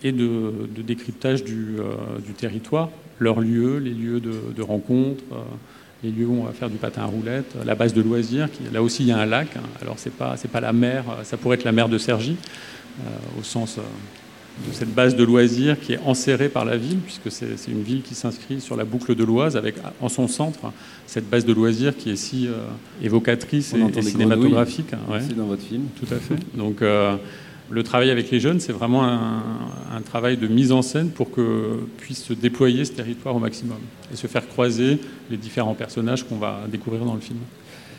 et de, décryptage du, euh, du, territoire, leurs lieux, les lieux de, rencontre, euh, les lieux où on va faire du patin à roulettes, la base de loisirs. Qui, là aussi, il y a un lac. Hein. Alors, c'est pas, c'est pas la mer, ça pourrait être la mer de Cergy, euh, au sens de cette base de loisirs qui est enserrée par la ville, puisque c'est une ville qui s'inscrit sur la boucle de l'Oise, avec en son centre cette base de loisirs qui est si euh, évocatrice On et, et cinématographique. Hein, ouais. dans votre film. Tout à fait. Donc euh, le travail avec les jeunes, c'est vraiment un, travail de mise en scène pour que puisse se déployer ce territoire au maximum et se faire croiser les différents personnages qu'on va découvrir dans le film.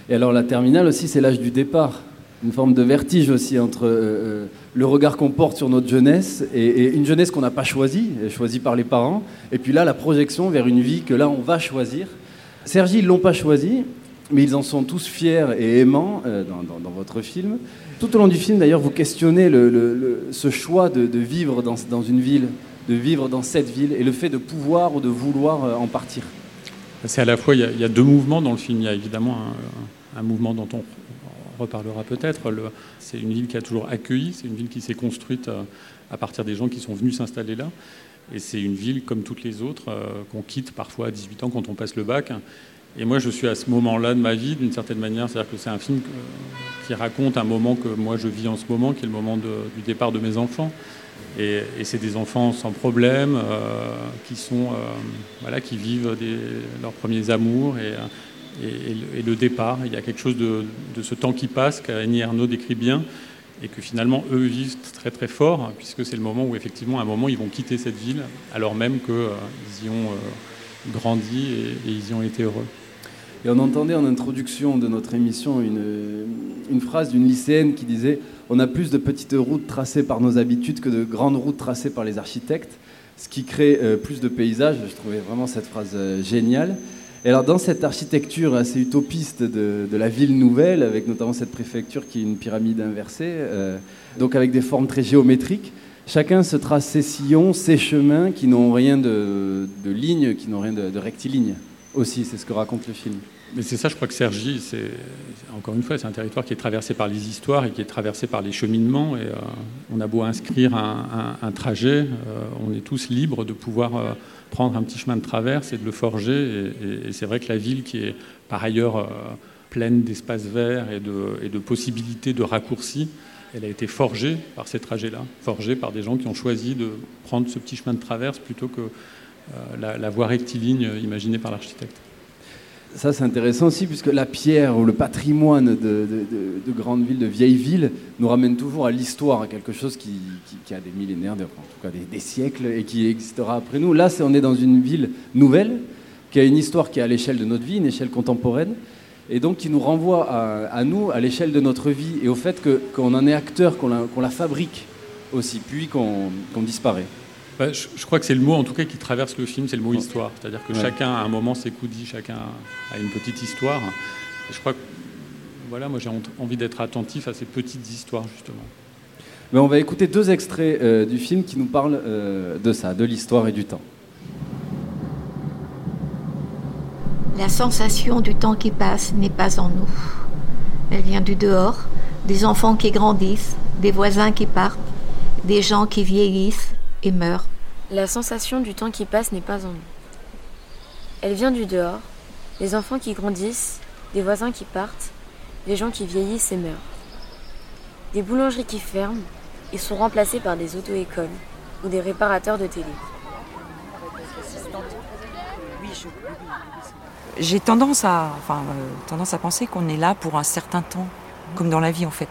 Et alors la terminale aussi, c'est l'âge du départ une forme de vertige aussi entre euh, le regard qu'on porte sur notre jeunesse et, et une jeunesse qu'on n'a pas choisie, choisie par les parents, et puis là la projection vers une vie que là on va choisir. Sergi, ils l'ont pas choisi, mais ils en sont tous fiers et aimants euh, dans, votre film. Tout au long du film, d'ailleurs, vous questionnez ce choix de, vivre dans, une ville, de vivre dans cette ville, et le fait de pouvoir ou de vouloir euh, en partir. C'est à la fois, il y, a, deux mouvements dans le film. Il y a évidemment un, mouvement dont on reparlera peut-être. C'est une ville qui a toujours accueilli, c'est une ville qui s'est construite euh, à partir des gens qui sont venus s'installer là. Et c'est une ville comme toutes les autres qu'on quitte parfois à 18 ans quand on passe le bac. Et moi, je suis à ce moment-là de ma vie, d'une certaine manière. C'est-à-dire que c'est un film que, qui raconte un moment que moi je vis en ce moment, qui est le moment du départ de mes enfants. Et, c'est des enfants sans problème, euh, qui sont, euh, voilà, qui vivent leurs premiers amours et, le départ. Il y a quelque chose de, ce temps qui passe qu'Annie Ernaux décrit bien et que finalement eux vivent très très fort puisque c'est le moment où effectivement à un moment ils vont quitter cette ville alors même qu'ils euh, y ont euh, grandi et, ils y ont été heureux. Et on entendait en introduction de notre émission une, phrase d'une lycéenne qui disait On a plus de petites routes tracées par nos habitudes que de grandes routes tracées par les architectes, ce qui crée euh, plus de paysages. Je trouvais vraiment cette phrase euh, géniale. Et alors dans cette architecture assez utopiste de, de, la ville nouvelle, avec notamment cette préfecture qui est une pyramide inversée, euh, donc avec des formes très géométriques, chacun se trace ses sillons, ses chemins qui n'ont rien de, de ligne, qui n'ont rien de, de rectiligne. Aussi, c'est ce que raconte le film. Mais c'est ça, je crois que Sergi, c'est encore une fois, c'est un territoire qui est traversé par les histoires et qui est traversé par les cheminements. Et euh, on a beau inscrire un, trajet, euh, on est tous libres de pouvoir euh, prendre un petit chemin de traverse et de le forger. Et, c'est vrai que la ville, qui est par ailleurs pleine d'espaces verts et de, possibilités de raccourcis, elle a été forgée par ces trajets-là, forgée par des gens qui ont choisi de prendre ce petit chemin de traverse plutôt que la, la voie rectiligne imaginée par l'architecte. Ça, c'est intéressant aussi, puisque la pierre ou le patrimoine de, de, de- de grandes villes, de vieilles villes, nous ramène toujours à l'histoire, à quelque chose qui, a des millénaires, en tout cas des, siècles, et qui existera après nous. Là, c'est, on est dans une ville nouvelle, qui a une histoire qui est à l'échelle de notre vie, une échelle contemporaine, et donc qui nous renvoie à, nous, à l'échelle de notre vie, et au fait qu'on en est acteur, qu'on la, fabrique aussi, puis qu'on disparaît. Bah, je, je crois que c'est le mot, en tout cas, qui traverse le film, c'est le mot histoire. C'est-à-dire que Ouais. chacun, à un moment, s'écoudit, chacun a une petite histoire. Et je crois que, voilà, moi, j'ai envie d'être attentif à ces petites histoires, justement. Mais on va écouter deux extraits euh, du film qui nous parlent euh, de ça, de l'histoire et du temps. La sensation du temps qui passe n'est pas en nous. Elle vient du dehors, des enfants qui grandissent, des voisins qui partent, des gens qui vieillissent et meurent. La sensation du temps qui passe n'est pas en nous. Elle vient du dehors, des enfants qui grandissent, des voisins qui partent, des gens qui vieillissent et meurent. Des boulangeries qui ferment et sont remplacées par des auto-écoles ou des réparateurs de télé. J'ai tendance à, euh, tendance à penser qu'on est là pour un certain temps, comme dans la vie en fait.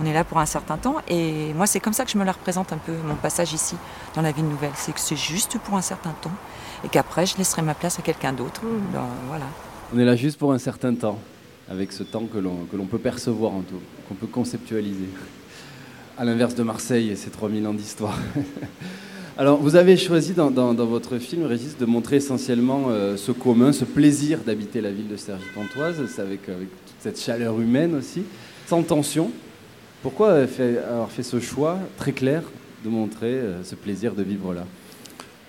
On est là pour un certain temps et moi c'est comme ça que je me la représente un peu, mon passage ici dans la ville nouvelle. C'est que c'est juste pour un certain temps et qu'après je laisserai ma place à quelqu'un d'autre. Ben, voilà. On est là juste pour un certain temps, avec ce temps que l'on, que l'on peut percevoir en tout, qu'on peut conceptualiser. À l'inverse de Marseille et ses 3000 ans d'histoire. Alors, vous avez choisi dans, dans- dans votre film, Régis, de montrer essentiellement euh, ce commun, ce plaisir d'habiter la ville de Cergy-Pontoise, c'est avec, avec toute cette chaleur humaine aussi, sans tension. Pourquoi avoir fait ce choix très clair de montrer euh, ce plaisir de vivre là?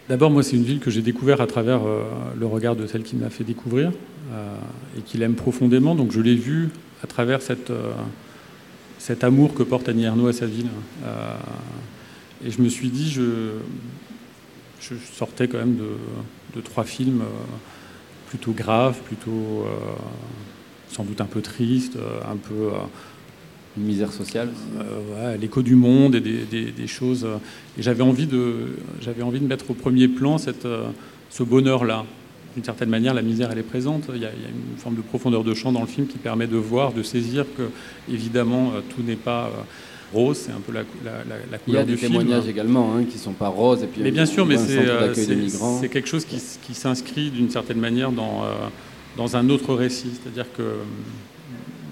D'abord, moi, c'est une ville que j'ai découvert à travers euh, le regard de celle qui me l'a fait découvrir euh, et qui l'aime profondément. Donc, je l'ai vue à travers cet amour que porte Annie Ernaux à sa ville. Et je me suis dit, je, sortais quand même de, trois films plutôt graves, plutôt sans doute un peu tristes, un peu. Une misère sociale euh, ouais, l'écho du monde et des, des- des choses. euh, Et j'avais envie de, j'avais envie de mettre au premier plan cette, euh, ce bonheur-là. D'une certaine manière, la misère, elle est présente. Il y, a, il y a une forme de profondeur de champ dans le film qui permet de voir, de saisir que, évidemment, tout n'est pas rose. C'est un peu la, cou- la, la- la Il y couleur a des du film. témoignages également hein, qui ne sont pas roses. Et puis Mais bien sûr, mais c'est quelque chose qui, qui s'inscrit d'une certaine manière dans, euh, dans un autre récit. C'est-à-dire que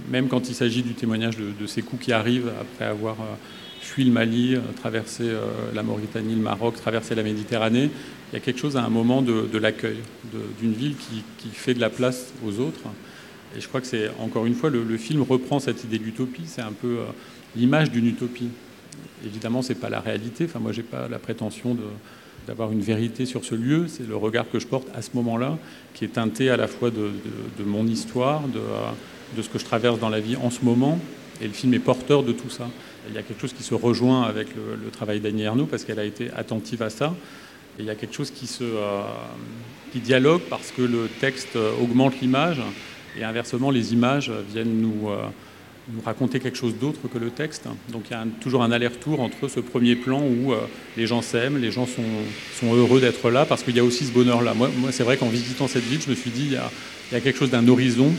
même quand il s'agit du témoignage de, ces coups qui arrivent après avoir euh, fui le Mali, euh, traversé euh, la Mauritanie, le Maroc, traversé la Méditerranée, il y a quelque chose à un moment de, l'accueil, d'une ville qui, fait de la place aux autres. Et je crois que c'est, encore une fois, le, film reprend cette idée d'utopie, c'est un peu l'image d'une utopie. Évidemment, c'est pas la réalité. Enfin, moi, j'ai pas la prétention d'avoir une vérité sur ce lieu. C'est le regard que je porte à ce moment-là, qui est teinté à la fois de, mon histoire, de, de ce que je traverse dans la vie en ce moment. Et le film est porteur de tout ça. Il y a quelque chose qui se rejoint avec le, travail d'Annie Ernaux, parce qu'elle a été attentive à ça. Il y a quelque chose qui, se, euh, qui dialogue parce que le texte euh, augmente l'image, et inversement, les images viennent nous, euh, nous raconter quelque chose d'autre que le texte. Donc il y a toujours un aller-retour entre ce premier plan où les gens s'aiment, les gens sont, sont heureux d'être là, parce qu'il y a aussi ce bonheur-là. Moi, moi c'est vrai qu'en visitant cette ville, je me suis dit, il y a quelque chose d'un horizon.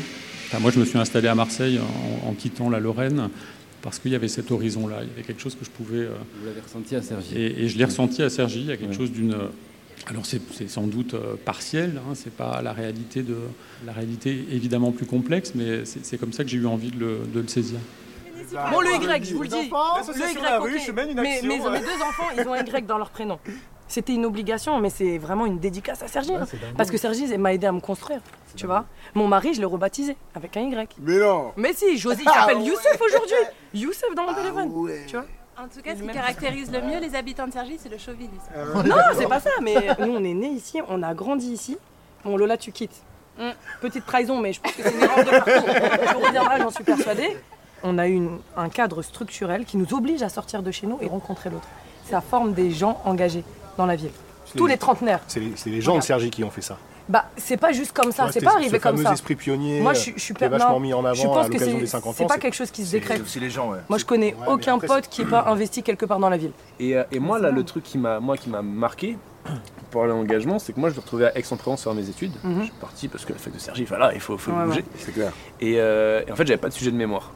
Enfin, moi, je me suis installé à Marseille en, en quittant la Lorraine, parce qu'il y avait cet horizon-là. Il y avait quelque chose que je pouvais... euh, Vous l'avez ressenti à Sergi. et, et je l'ai ressenti à Sergi. Il y a quelque Ouais. chose d'une. Alors c'est c'est sans doute euh, partiel. Hein, c'est pas la réalité de la réalité évidemment plus complexe, mais c'est c'est comme ça que j'ai eu envie de le, de le saisir. Bon, le Y, je vous le dis. Le Y, Rue, ok. je mène une Mais- action, Mes, mes ouais. deux enfants, ils ont un Y dans leur prénom. C'était une obligation, mais c'est vraiment une dédicace à Sergi. hein. Parce que Sergi m'a aidé à me construire. Tu vois Mon mari, je l'ai rebaptisé avec un Y. Mais non Mais si, José, il Ah s'appelle ouais. Youssef aujourd'hui. Youssef dans mon téléphone. Tu vois En tout cas, ce qui caractérise le mieux les habitants de Sergi, c'est le chauvinisme. Non, c'est pas ça, mais nous on est nés ici, on a grandi ici. Bon, Lola, tu quittes. Hum, Petite trahison, mais je pense que c'est une erreur de parcours. Tu reviendras, j'en suis persuadée. On a eu une- un cadre structurel qui nous oblige à sortir de chez nous et rencontrer l'autre. Ça forme des gens engagés dans la ville. Tous les trentenaires. C'est les, c'est les gens de Sergi qui ont fait ça. Bah, c'est pas juste comme ça, Ouais, c'est pas ce arrivé comme fameux ça. esprit pionnier, Moi, je, suis- je suis per- vachement non, mis en avant je à pense l'occasion c'est- des 50 C'est ans, pas c'est- quelque chose qui se c'est décrète. aussi les gens, ouais. Moi, je connais Ouais, aucun après, pote qui est pas investi quelque part dans la ville. Et, euh, et moi, là, le truc qui m'a, moi, qui m'a marqué pour l'engagement, c'est que moi, je me retrouvais à Aix-en-Provence faire mes études. Mhm. Je suis parti parce que la fac de Sergi, voilà, il faut, faut Ouais, bouger. C'est clair. Et, euh, et en fait, j'avais pas de sujet de mémoire.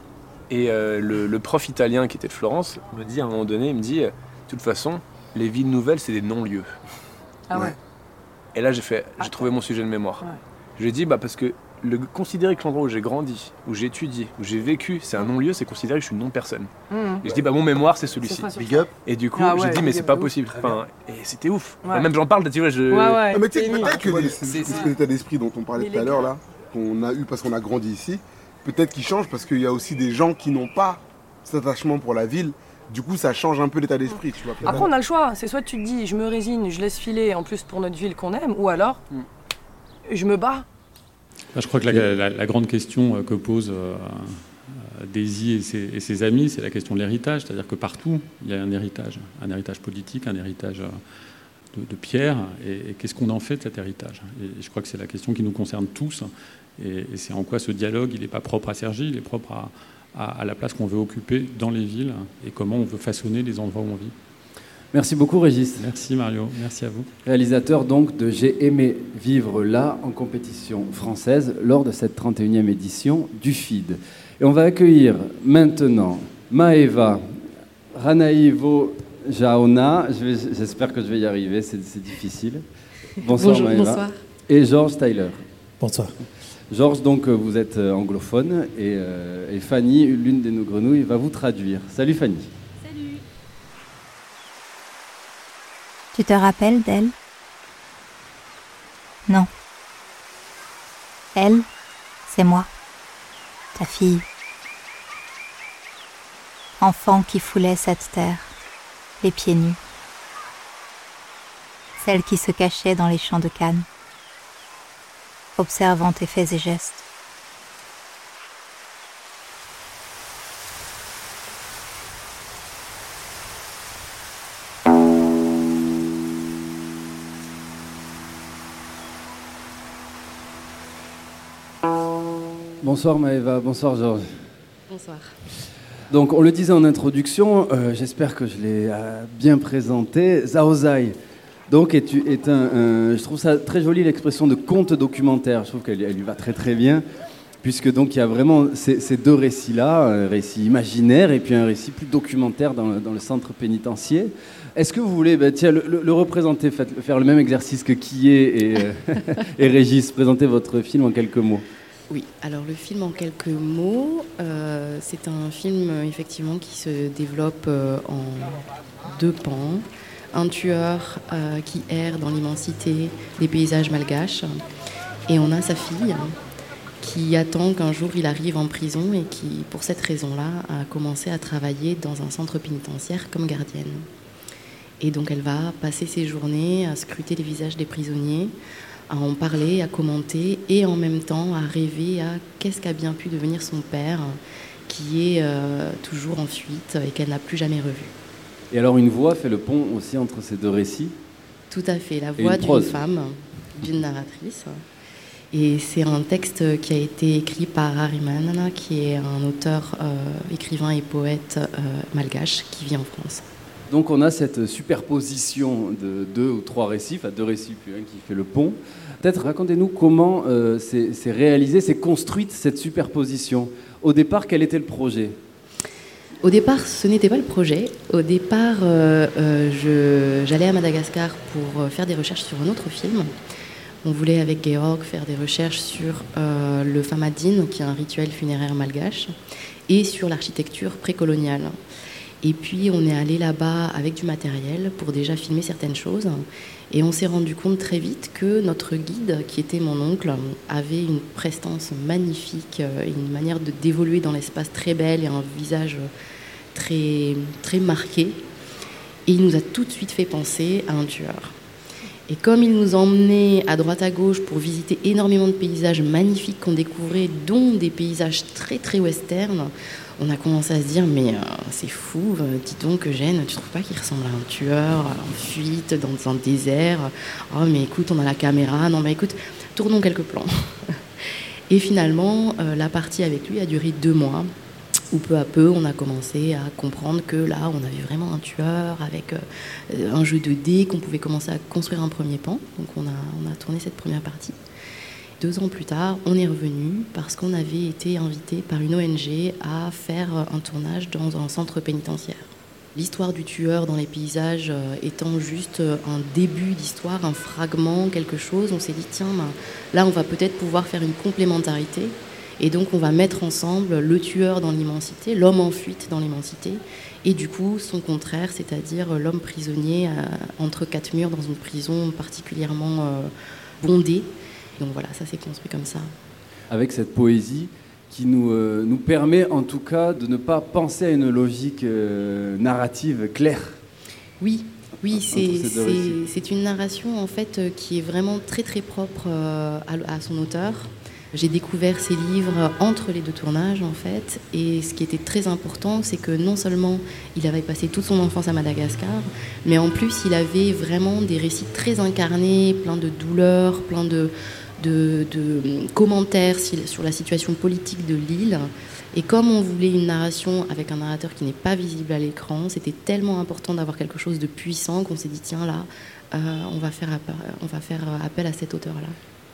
Et euh, le, le prof italien qui était de Florence me dit à un moment donné, il me dit, de toute façon, les villes nouvelles, c'est des non-lieux. Ah ouais. Et là, j'ai fait, j'ai trouvé mon sujet de mémoire. Je lui ai dit, bah, parce que le, considérer que l'endroit où j'ai grandi, où j'ai étudié, où j'ai vécu, c'est un non-lieu, c'est considérer que je suis une non-personne. Mhm. Et je dis, bah, mon mémoire, c'est celui-ci. Big up. Et du coup, Ah j'ai ouais, dit, mais c'est pas ouf. possible. Enfin, et c'était ouf. Ouais. Enfin, même j'en parle, tu vois, je. Ouais, ouais. Ah, mais tu sais, peut-être que l'état d'esprit dont on parlait tout à l'heure, là, qu'on a eu parce qu'on a grandi ici, peut-être qu'il change parce qu'il y a aussi des gens qui n'ont pas cet attachement pour la ville. Du coup, ça change un peu l'état d'esprit, tu vois. Après, on a le choix. C'est soit tu te dis, je me résigne, je laisse filer, en plus pour notre ville qu'on aime, ou alors, je me bats. Bah, je crois que la, la- la grande question euh, que posent euh, Daisy et ses, et ses amis, c'est la question de l'héritage. C'est-à-dire que partout, il y a un héritage, un héritage politique, un héritage euh, de, de pierre. Et, et qu'est-ce qu'on en fait de cet héritage? Et je crois que c'est la question qui nous concerne tous. Et, et c'est en quoi ce dialogue, il n'est pas propre à Sergi, il est propre à, à- à la place qu'on veut occuper dans les villes et comment on veut façonner les endroits où on vit. Merci beaucoup Régis. Merci Mario, merci à vous. Réalisateur donc de J'ai aimé vivre là en compétition française lors de cette 31e édition du FID. Et on va accueillir maintenant Maeva Ranaïvo Jaona. J'espère que je vais y arriver, c'est c'est difficile. Bonsoir Bonjour, Maëva. bonsoir. Et Georges Tyler. Bonsoir. Georges, donc euh, vous êtes euh, anglophone et, euh, et Fanny, l'une de nos grenouilles, va vous traduire. Salut Fanny. Tu te rappelles d'elle? Non. Elle, c'est moi, ta fille. Enfant qui foulait cette terre, les pieds nus. Celle qui se cachait dans les champs de canne, observant tes faits et gestes. Bonsoir Maëva, bonsoir Georges. Bonsoir. Donc, on le disait en introduction, euh, j'espère que je l'ai euh, bien présenté. Zaozai, donc, Je trouve ça très joli l'expression de conte documentaire. Je trouve qu'elle elle lui va très très bien, puisque donc il y a vraiment ces, deux récits-là, un récit imaginaire et puis un récit plus documentaire dans le, centre pénitentiaire. Est-ce que vous voulez ben, tiens, le, le- représenter, faire le même exercice que Kié et, euh, et Régis, présenter votre film en quelques mots Oui, alors le film en quelques mots, euh, c'est un film effectivement qui se développe euh, en deux pans. Un tueur euh, qui erre dans l'immensité des paysages malgaches et on a sa fille qui attend qu'un jour il arrive en prison et qui, pour cette raison-là, a commencé à travailler dans un centre pénitentiaire comme gardienne. Et donc elle va passer ses journées à scruter les visages des prisonniers, à en parler, à commenter et en même temps à rêver à qu'est-ce qu'a bien pu devenir son père qui est euh, toujours en fuite et qu'elle n'a plus jamais revu. Et alors, une voix fait le pont aussi entre ces deux récits Tout à fait, la voix une d'une femme, d'une narratrice. Et c'est un texte qui a été écrit par Hariman, qui est un auteur, euh, écrivain et poète euh, malgache qui vit en France. Donc on a cette superposition de deux ou trois récits, enfin deux récits puis un qui fait le pont. Peut-être racontez-nous comment euh, c'est réalisé, c'est construite cette superposition. Au départ, quel était le projet? Au départ, ce n'était pas le projet. Au départ, euh, euh, j'allais à Madagascar pour euh, faire des recherches sur un autre film. On voulait, avec Georg, faire des recherches sur le Famadine, qui est un rituel funéraire malgache, et sur l'architecture précoloniale. Et puis, on est allé là-bas avec du matériel pour déjà filmer certaines choses. Et on s'est rendu compte très vite que notre guide, qui était mon oncle, avait une prestance magnifique, euh, une manière d'évoluer dans l'espace très belle et un visage très, très marqué. Et il nous a tout de suite fait penser à un tueur. Et comme il nous emmenait à droite à gauche pour visiter énormément de paysages magnifiques qu'on découvrait, dont des paysages très très western, on a commencé à se dire mais euh, c'est fou, euh, dis donc Eugène, tu trouves pas qu'il ressemble à un tueur en fuite dans un désert? Oh mais écoute, on a la caméra, non mais écoute, tournons quelques plans. Et finalement, euh, la partie avec lui a duré deux mois où peu à peu on a commencé à comprendre que là on avait vraiment un tueur avec un jeu de dés qu'on pouvait commencer à construire un premier pan. Donc on a tourné cette première partie. Deux ans plus tard, on est revenu parce qu'on avait été invité par une ONG à faire un tournage dans un centre pénitentiaire. L'histoire du tueur dans les paysages euh, étant juste euh, un début d'histoire, un fragment, quelque chose, on s'est dit tiens, ben, là on va peut-être pouvoir faire une complémentarité et donc on va mettre ensemble le tueur dans l'immensité, l'homme en fuite dans l'immensité, et du coup son contraire, c'est-à-dire l'homme prisonnier euh, entre quatre murs dans une prison particulièrement bondée. Donc voilà, ça s'est construit comme ça. Avec cette poésie qui nous, euh, nous permet en tout cas de ne pas penser à une logique euh, narrative claire. Oui, oui, c'est une narration en fait euh, qui est vraiment très très propre euh, à, à son auteur. J'ai découvert ses livres entre les deux tournages en fait, et ce qui était très important, c'est que non seulement il avait passé toute son enfance à Madagascar, mais en plus il avait vraiment des récits très incarnés, plein de douleurs, plein de, de, de commentaires sur la situation politique de l'île. Et comme on voulait une narration avec un narrateur qui n'est pas visible à l'écran, c'était tellement important d'avoir quelque chose de puissant qu'on s'est dit tiens là, euh, on, va faire appel, on va faire appel à cet auteur-là.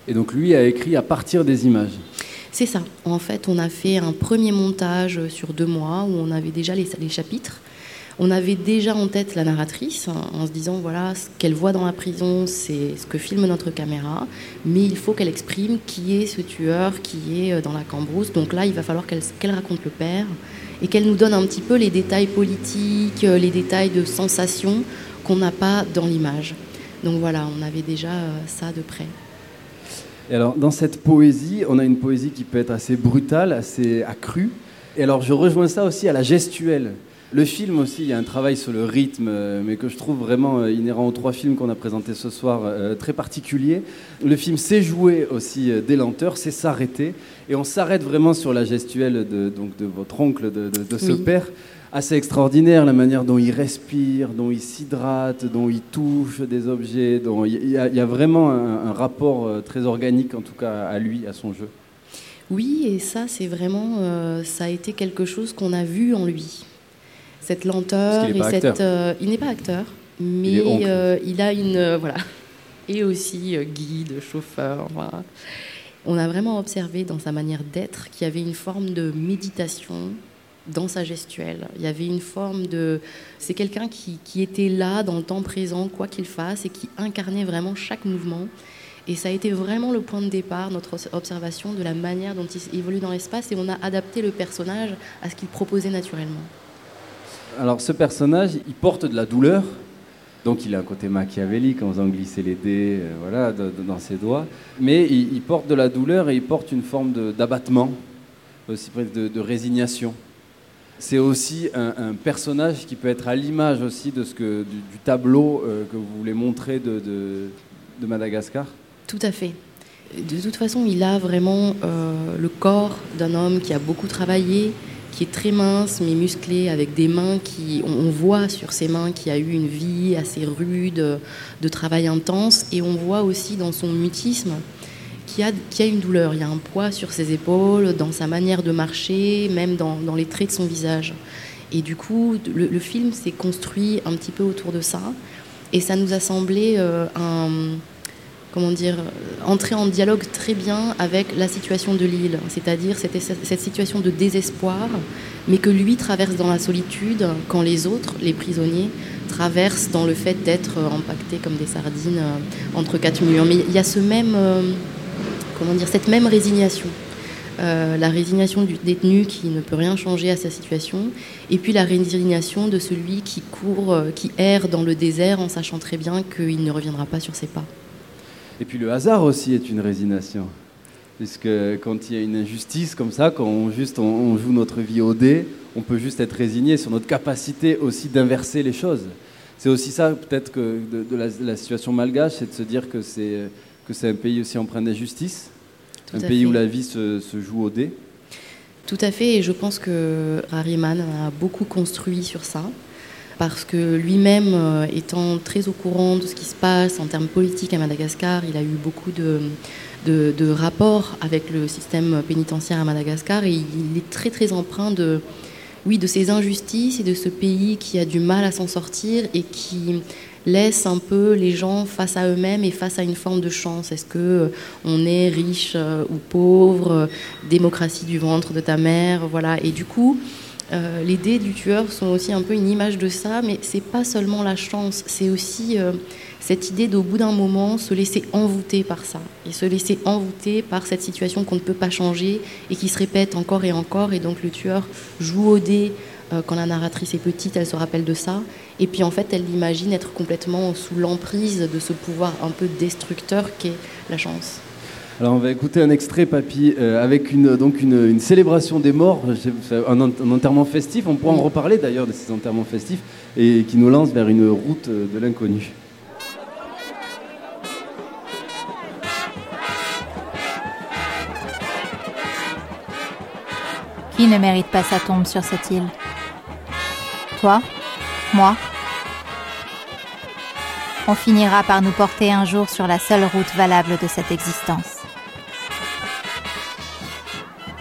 Et donc lui a écrit à partir des images. C'est ça. En fait, on a fait un premier montage sur deux mois où on avait déjà les, les chapitres. On avait déjà en tête la narratrice hein, en se disant voilà ce qu'elle voit dans la prison, c'est ce que filme notre caméra, mais il faut qu'elle exprime qui est ce tueur qui est euh, dans la cambrousse. Donc là, il va falloir qu'elle raconte le père et qu'elle nous donne un petit peu les détails politiques, euh, les détails de sensations qu'on n'a pas dans l'image. Donc voilà, on avait déjà euh, ça de près. Et alors, dans cette poésie, on a une poésie qui peut être assez brutale, assez accrue. Et alors, je rejoins ça aussi à la gestuelle. Le film aussi, il y a un travail sur le rythme, euh, mais que je trouve vraiment euh, inhérent aux trois films qu'on a présentés ce soir, euh, très particulier. Le film sait jouer aussi des lenteurs, sait s'arrêter. Et on s'arrête vraiment sur la gestuelle de, donc, de votre oncle, de, de- de ce Oui. père. Assez extraordinaire, la manière dont il respire, dont il s'hydrate, dont il touche des objets. Dont il, y a, il y a vraiment un, un rapport très organique, en tout cas, à lui, à son jeu. Oui, et ça, c'est vraiment, euh, ça a été quelque chose qu'on a vu en lui. Cette lenteur qu'il et cette, euh, il n'est pas acteur, mais Il euh, il a une, euh, voilà, et aussi guide, chauffeur. voilà. On a vraiment observé dans sa manière d'être qu'il y avait une forme de méditation dans sa gestuelle. Il y avait une forme de, c'est quelqu'un qui, qui était là dans le temps présent, quoi qu'il fasse, et qui incarnait vraiment chaque mouvement. Et ça a été vraiment le point de départ, notre observation de la manière dont il évolue dans l'espace, et on a adapté le personnage à ce qu'il proposait naturellement. Alors, ce personnage, il porte de la douleur. Donc, il a un côté machiavélique en faisant glisser les dés euh, voilà, dans ses doigts. Mais il, porte de la douleur et il porte une forme d'abattement, aussi de, de résignation. C'est aussi un, personnage qui peut être à l'image aussi de ce que, du, tableau euh, que vous voulez montrer de Madagascar. Tout à fait. De toute façon, il a vraiment euh, le corps d'un homme qui a beaucoup travaillé, qui est très mince mais musclé, avec des mains qui, on, voit sur ses mains qu'il a eu une vie assez rude, euh, de travail intense, et on voit aussi dans son mutisme qu'il y a, a une douleur, il y a un poids sur ses épaules, dans sa manière de marcher, même dans, dans les traits de son visage. Et du coup, le, le film s'est construit un petit peu autour de ça, et ça nous a semblé euh, un comment dire, euh, entrer en dialogue très bien avec la situation de l'île, c'est-à-dire cette, situation de désespoir, mais que lui traverse dans la solitude quand les autres, les prisonniers, traversent dans le fait d'être euh, empaquetés comme des sardines euh, entre quatre murs. Mais il y a ce même, comment dire, cette même résignation. La résignation du détenu qui ne peut rien changer à sa situation, et puis la résignation de celui qui court, qui erre dans le désert en sachant très bien qu'il ne reviendra pas sur ses pas. Et puis le hasard aussi est une résignation. Puisque quand il y a une injustice comme ça, quand on, juste, on, on joue notre vie au dé, on peut juste être résigné sur notre capacité aussi d'inverser les choses. C'est aussi ça, peut-être, que de, de la, de la situation malgache, c'est de se dire que c'est que c'est un pays aussi empreint d'injustice, un pays fait. où la vie se, se joue au dé. Tout à fait, et je pense que Harriman a beaucoup construit sur ça, parce que lui-même, euh, étant très au courant de ce qui se passe en termes politiques à Madagascar, il a eu beaucoup de, de, rapports avec le système pénitentiaire à Madagascar, et il est très très empreint de, oui, de ces injustices et de ce pays qui a du mal à s'en sortir et qui laisse un peu les gens face à eux-mêmes et face à une forme de chance. Est-ce que euh, on est riche euh, ou pauvre, démocratie du ventre de ta mère, voilà. Et du coup, euh, les dés du tueur sont aussi un peu une image de ça, mais c'est pas seulement la chance, c'est aussi euh, cette idée d'au bout d'un moment se laisser envoûter par ça et se laisser envoûter par cette situation qu'on ne peut pas changer et qui se répète encore et encore. Et donc le tueur joue au dé. euh, Quand la narratrice est petite, elle se rappelle de ça. Et puis en fait, elle imagine être complètement sous l'emprise de ce pouvoir un peu destructeur qu'est la chance. Alors on va écouter un extrait, Papy, euh, avec une, donc une, une célébration des morts, un, un enterrement festif. On pourra en reparler d'ailleurs de ces enterrements festifs et qui nous lance vers une route euh, de l'inconnu. Qui ne mérite pas sa tombe sur cette île? Toi? Moi? On finira par nous porter un jour sur la seule route valable de cette existence.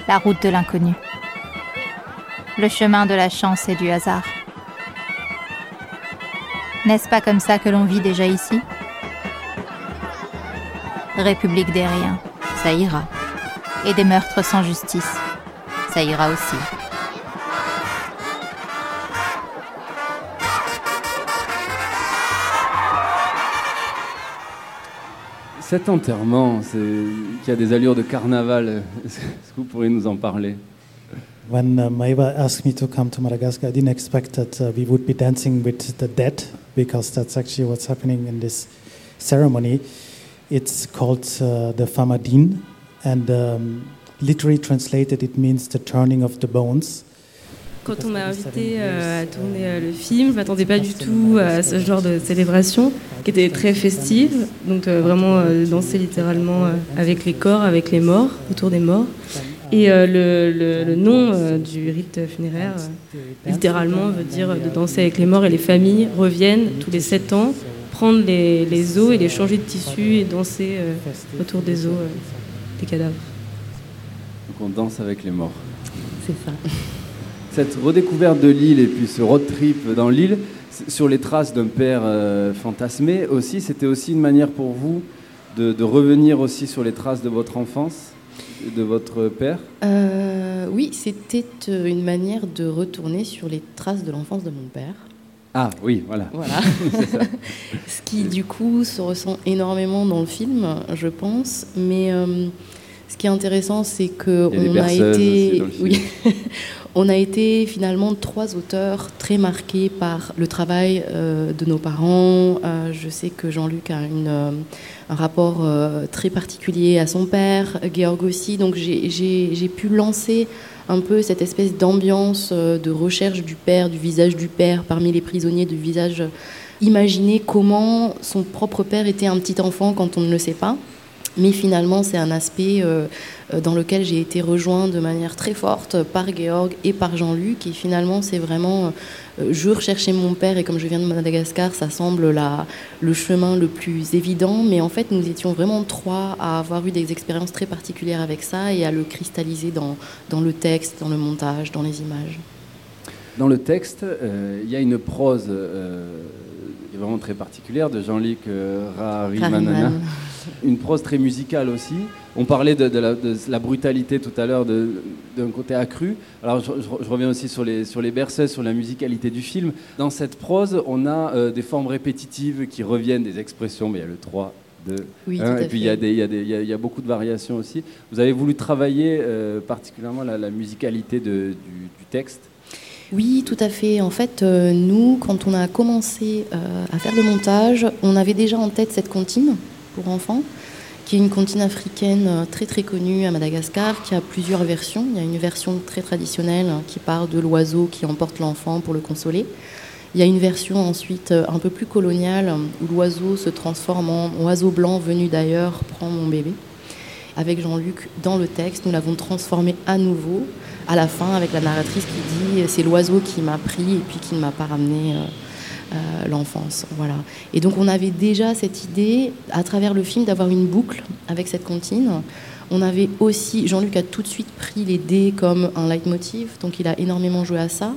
La route de l'inconnu. Le chemin de la chance et du hasard. N'est-ce pas comme ça que l'on vit déjà ici? République des riens, ça ira. Et des meurtres sans justice, ça ira aussi. Cet enterrement, qui a des allures de carnaval, est-ce que vous pourriez nous en parler? When uh, Maeva asked me to come to Madagascar, I didn't expect that uh, we would be dancing with the dead because that's actually what's happening in this ceremony. It's called uh, the Famadin, and um, literally translated, it means the turning of the bones. Quand on m'a invité euh, à tourner euh, le film, je m'attendais pas du tout à ce genre de célébration qui était très festive, donc euh, vraiment euh, danser littéralement euh, avec les corps, avec les morts, autour des morts. Et euh, le, le- le nom euh, du rite funéraire, euh, littéralement, veut dire euh, de danser avec les morts et les familles reviennent tous les sept ans prendre les, les os et les changer de tissu et danser euh, autour des os euh, des cadavres. Donc on danse avec les morts. C'est ça. Cette redécouverte de l'île et puis ce road trip dans l'île, sur les traces d'un père euh, fantasmé aussi, c'était aussi une manière pour vous de, de revenir aussi sur les traces de votre enfance, de votre père? Euh, oui, c'était euh, une manière de retourner sur les traces de l'enfance de mon père. Ah oui, voilà. Voilà. Ce qui, du coup, se ressent énormément dans le film, je pense. Mais euh, ce qui est intéressant, c'est y a été, oui, on a été finalement trois auteurs très marqués par le travail euh, de nos parents. Euh, je sais que Jean-Luc a une, euh, un rapport très particulier à son père, Georg aussi. Donc j'ai- pu lancer un peu cette espèce d'ambiance de recherche du père, du visage du père parmi les prisonniers, du visage. Imaginer comment son propre père était un petit enfant quand on ne le sait pas. Mais finalement, c'est un aspect euh, euh, dans lequel j'ai été rejoint de manière très forte par Georg et par Jean-Luc. Et finalement, c'est vraiment, euh, je recherchais mon père et comme je viens de Madagascar, ça semble la, le chemin le plus évident. Mais en fait, nous étions vraiment trois à avoir eu des expériences très particulières avec ça et à le cristalliser dans, le texte, dans le montage, dans les images. Dans le texte, il y a une prose euh, vraiment très particulière de Jean-Luc euh, Rarimanana. Rariman. Une prose très musicale aussi. On parlait de, de la, de la brutalité tout à l'heure, d'un côté accru. Alors je, je- je reviens aussi sur les, sur les berceuses, sur la musicalité du film. Dans cette prose, on a euh, des formes répétitives qui reviennent, des expressions, mais il y a le 3, 2, Oui, 1, tout à et puis il y, a y, y y beaucoup de variations aussi. Vous avez voulu travailler euh, particulièrement la, la musicalité de- du, du texte Oui, tout à fait. En fait, euh, nous, quand on a commencé euh, à faire le montage, on avait déjà en tête cette comptine pour enfants, qui est une comptine africaine euh, très très connue à Madagascar, qui a plusieurs versions. Il y a une version très traditionnelle hein, qui part de l'oiseau qui emporte l'enfant pour le consoler. Il y a une version ensuite un peu plus coloniale où l'oiseau se transforme en oiseau blanc venu d'ailleurs, prend mon bébé. Avec Jean-Luc, dans le texte, nous l'avons transformé à nouveau à la fin avec la narratrice qui dit c'est l'oiseau qui m'a pris et puis qui ne m'a pas ramené euh, euh, l'enfance. Voilà. Et donc on avait déjà cette idée à travers le film d'avoir une boucle avec cette comptine. On avait aussi, Jean-Luc a tout de suite pris les dés comme un leitmotiv, donc il a énormément joué à ça.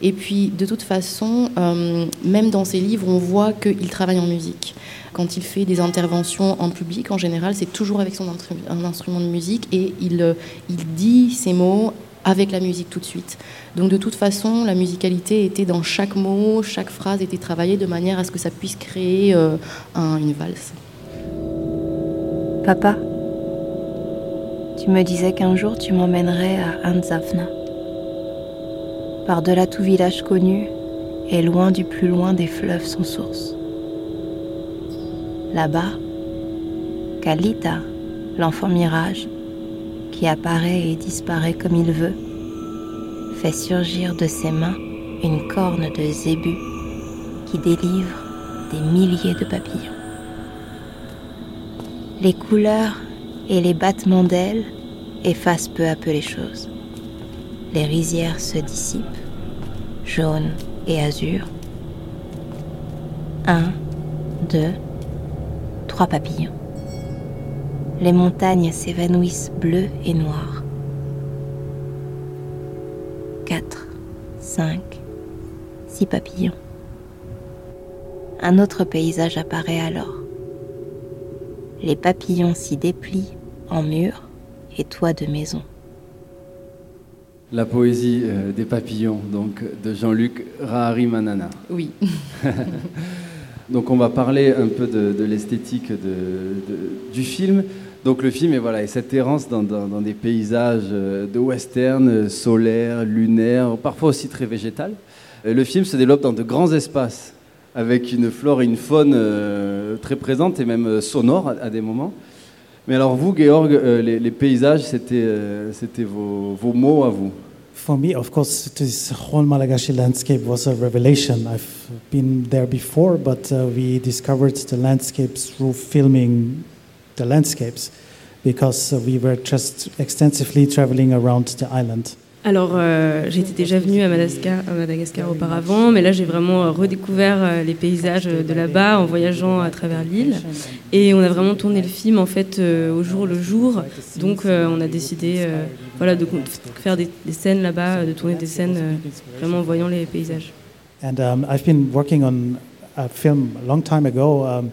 Et puis, de toute façon, euh, même dans ses livres, on voit qu'il travaille en musique. Quand il fait des interventions en public, en général, c'est toujours avec son instrument de musique et il, euh, il dit ses mots avec la musique tout de suite. Donc de toute façon, la musicalité était dans chaque mot, chaque phrase était travaillée de manière à ce que ça puisse créer euh, un, une valse. Papa, tu me disais qu'un jour tu m'emmènerais à Anzafna par-delà tout village connu et loin du plus loin des fleuves sans source. Là-bas, Kalita, l'enfant mirage, qui apparaît et disparaît comme il veut, fait surgir de ses mains une corne de zébu qui délivre des milliers de papillons. Les couleurs et les battements d'ailes effacent peu à peu les choses les rizières se dissipent, jaune et azur. Un, deux, trois papillons. Les montagnes s'évanouissent bleues et noires. Quatre, cinq, six papillons. Un autre paysage apparaît alors. Les papillons s'y déplient en murs et toits de maisons. La poésie euh, des papillons, donc de Jean-Luc Rahari Manana. Oui. donc on va parler un peu de, l'esthétique du film. Donc le film est voilà, et cette errance dans, des paysages euh, de western, euh, solaires, lunaires, parfois aussi très végétal. Le film se développe dans de grands espaces, avec une flore et une faune très présentes et même sonores à des moments. Mais alors vous, Georg, euh, les, paysages, c'était euh, vos, mots à vous. For me, of course, this whole Malagasy landscape was a revelation. I've been there before, but uh, we discovered the landscapes through filming the landscapes because uh, we were just extensively traveling around the island. Alors, euh, j'étais déjà venue à Madagascar, à Madagascar auparavant, mais là, j'ai vraiment euh, redécouvert euh, les paysages de là-bas en voyageant à travers l'île. Et on a vraiment tourné le film, en fait, au jour le jour. Donc, on a décidé voilà, de faire des, scènes là-bas, de tourner des scènes vraiment en voyant les paysages. And um, I've been working on a film a long time ago, um,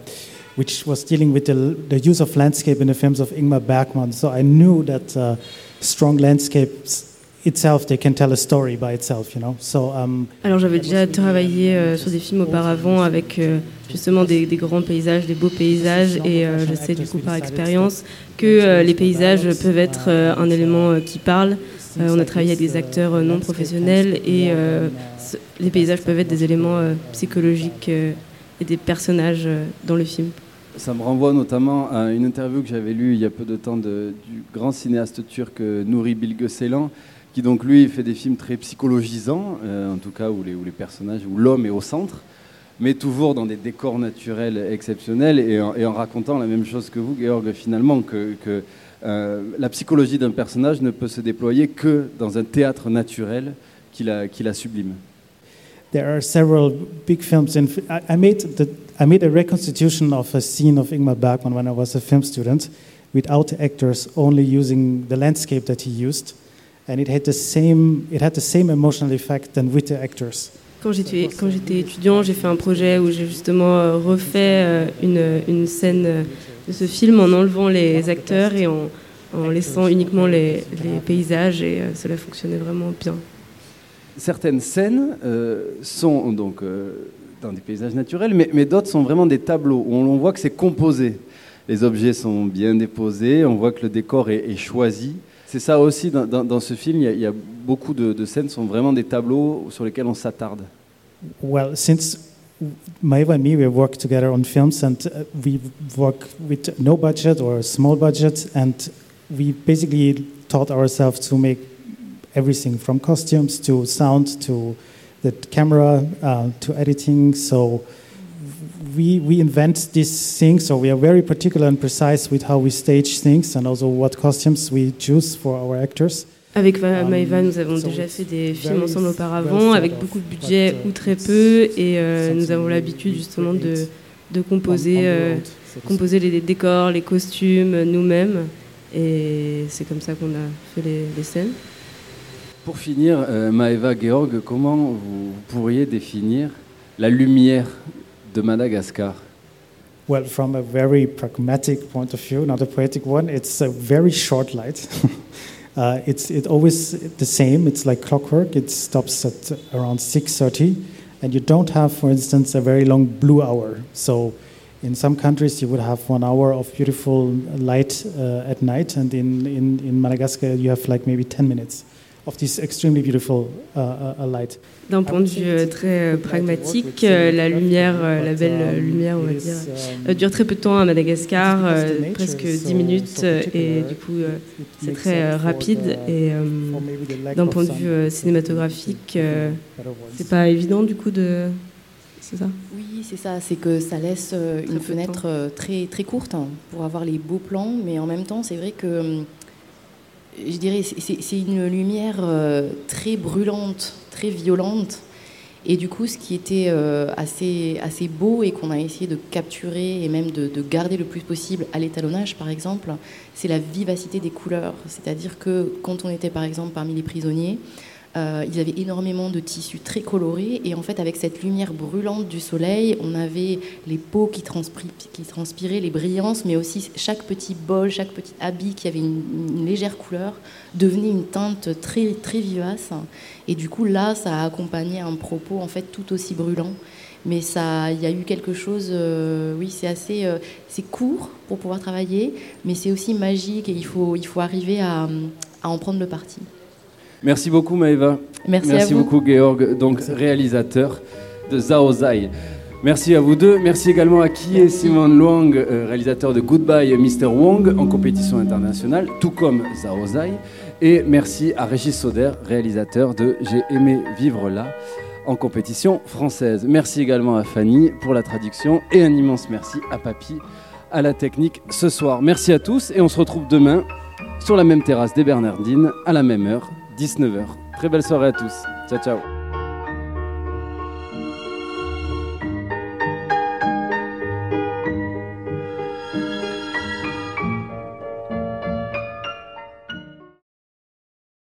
which was dealing with the, the, use of landscape in the films of Ingmar Bergman. So I knew that uh, strong landscapes itself, they can tell a story by itself, you know? So, um, Alors j'avais déjà travaillé euh, sur des films auparavant avec euh, justement des, des, grands paysages, des beaux paysages, et euh, je sais du coup par expérience que les paysages peuvent être un élément qui parle. on a travaillé avec des acteurs non professionnels et les paysages peuvent être des éléments psychologiques et des personnages dans le film. Ça me renvoie notamment à une interview que j'avais lue il y a peu de temps de, du grand cinéaste turc Nouri Bilge Ceylan, qui donc lui fait des films très psychologisants, euh, en tout cas où les, où les personnages, où l'homme est au centre, mais toujours dans des décors naturels exceptionnels et en, racontant la même chose que vous, Georg, finalement, que, que euh, la psychologie d'un personnage ne peut se déployer que dans un théâtre naturel qui la, qui la sublime. There are several big films. In, I, made the, I made a reconstitution of a scene of Ingmar Bergman when I was a film student, without actors, only using the landscape that he used. And it had the same it had the same emotional effect than with the actors. Quand j'étais quand j'étais étudiant, j'ai fait un projet où j'ai justement euh, refait euh, une, une scène euh, de ce film en enlevant les acteurs et en, en laissant uniquement les, les, paysages et cela fonctionnait vraiment bien. Certaines scènes euh, sont donc euh, dans des paysages naturels, mais, mais d'autres sont vraiment des tableaux où on voit que c'est composé. Les objets sont bien déposés, on voit que le décor est, est choisi. C'est ça aussi, dans, dans, dans ce film, il y, a, il y, a, beaucoup de, de scènes sont vraiment des tableaux sur lesquels on s'attarde. Well, since Maeva and me, we work together on films and uh, we work with no budget or small budget and we basically taught ourselves to make everything from costumes to sound to the camera uh, to editing. So we, we invent these things, so we are very particular and precise with how we stage things and also what costumes we choose for our actors. Avec Va- Maëva, nous avons déjà fait des films ensemble auparavant, avec beaucoup de budget ou très peu, et euh, nous avons l'habitude justement de, de composer, euh, composer les décors, les costumes nous-mêmes, et c'est comme ça qu'on a fait les, les scènes. Pour finir, euh, Maëva Georg, comment vous pourriez définir la lumière de Madagascar Well, from a very pragmatic point of view, not a poetic one, it's a very short light. uh, it's it always the same. It's like clockwork. It stops at around 6:30, and you don't have, for instance, a very long blue hour. So, in some countries, you would have one hour of beautiful light uh, at night, and in, in in Madagascar, you have like maybe 10 minutes of this extremely beautiful uh, uh, uh, light. D'un point de vue euh, très euh, pragmatique, euh, la lumière, la belle euh, lumière, on va dire, euh, dure très peu de temps à Madagascar, presque 10 minutes, et du coup c'est très rapide. Et d'un point de vue cinématographique, c'est pas évident du coup de. C'est ça? Oui, c'est ça. C'est que ça laisse une fenêtre très, très courte hein, pour avoir les beaux plans, mais en même temps, c'est vrai que hum, je dirais c'est- une lumière euh, très brûlante, très violente. Et du coup, ce qui était euh, assez, assez beau et qu'on a essayé de capturer et même de, de garder le plus possible à l'étalonnage, par exemple, c'est la vivacité des couleurs. C'est-à-dire que quand on était, par exemple, parmi les prisonniers, euh, ils avaient énormément de tissus très colorés et en fait avec cette lumière brûlante du soleil, on avait les peaux qui, transpiraient, les brillances, mais aussi chaque petit bol, chaque petit habit qui avait une, légère couleur devenait une teinte très très vivace. Et du coup là, ça a accompagné un propos en fait tout aussi brûlant. Mais ça, il y a eu quelque chose, euh, oui, c'est assez, euh, c'est court pour pouvoir travailler, mais c'est aussi magique et il faut, il faut arriver à en prendre le parti. Merci beaucoup Maëva. Merci à vous. beaucoup Georg, donc réalisateur de Zaozai. Merci à vous deux. Merci également à Kie Simon Luang, euh, réalisateur de Goodbye Mr. Wong en compétition internationale, tout comme Zaozai. Et merci à Régis Soder, réalisateur de J'ai aimé vivre là en compétition française. Merci également à Fanny pour la traduction et un immense merci à Papy à la technique ce soir. Merci à tous et on se retrouve demain sur la même terrasse des Bernardines à la même heure, 19h. Très belle soirée à tous. Ciao ciao.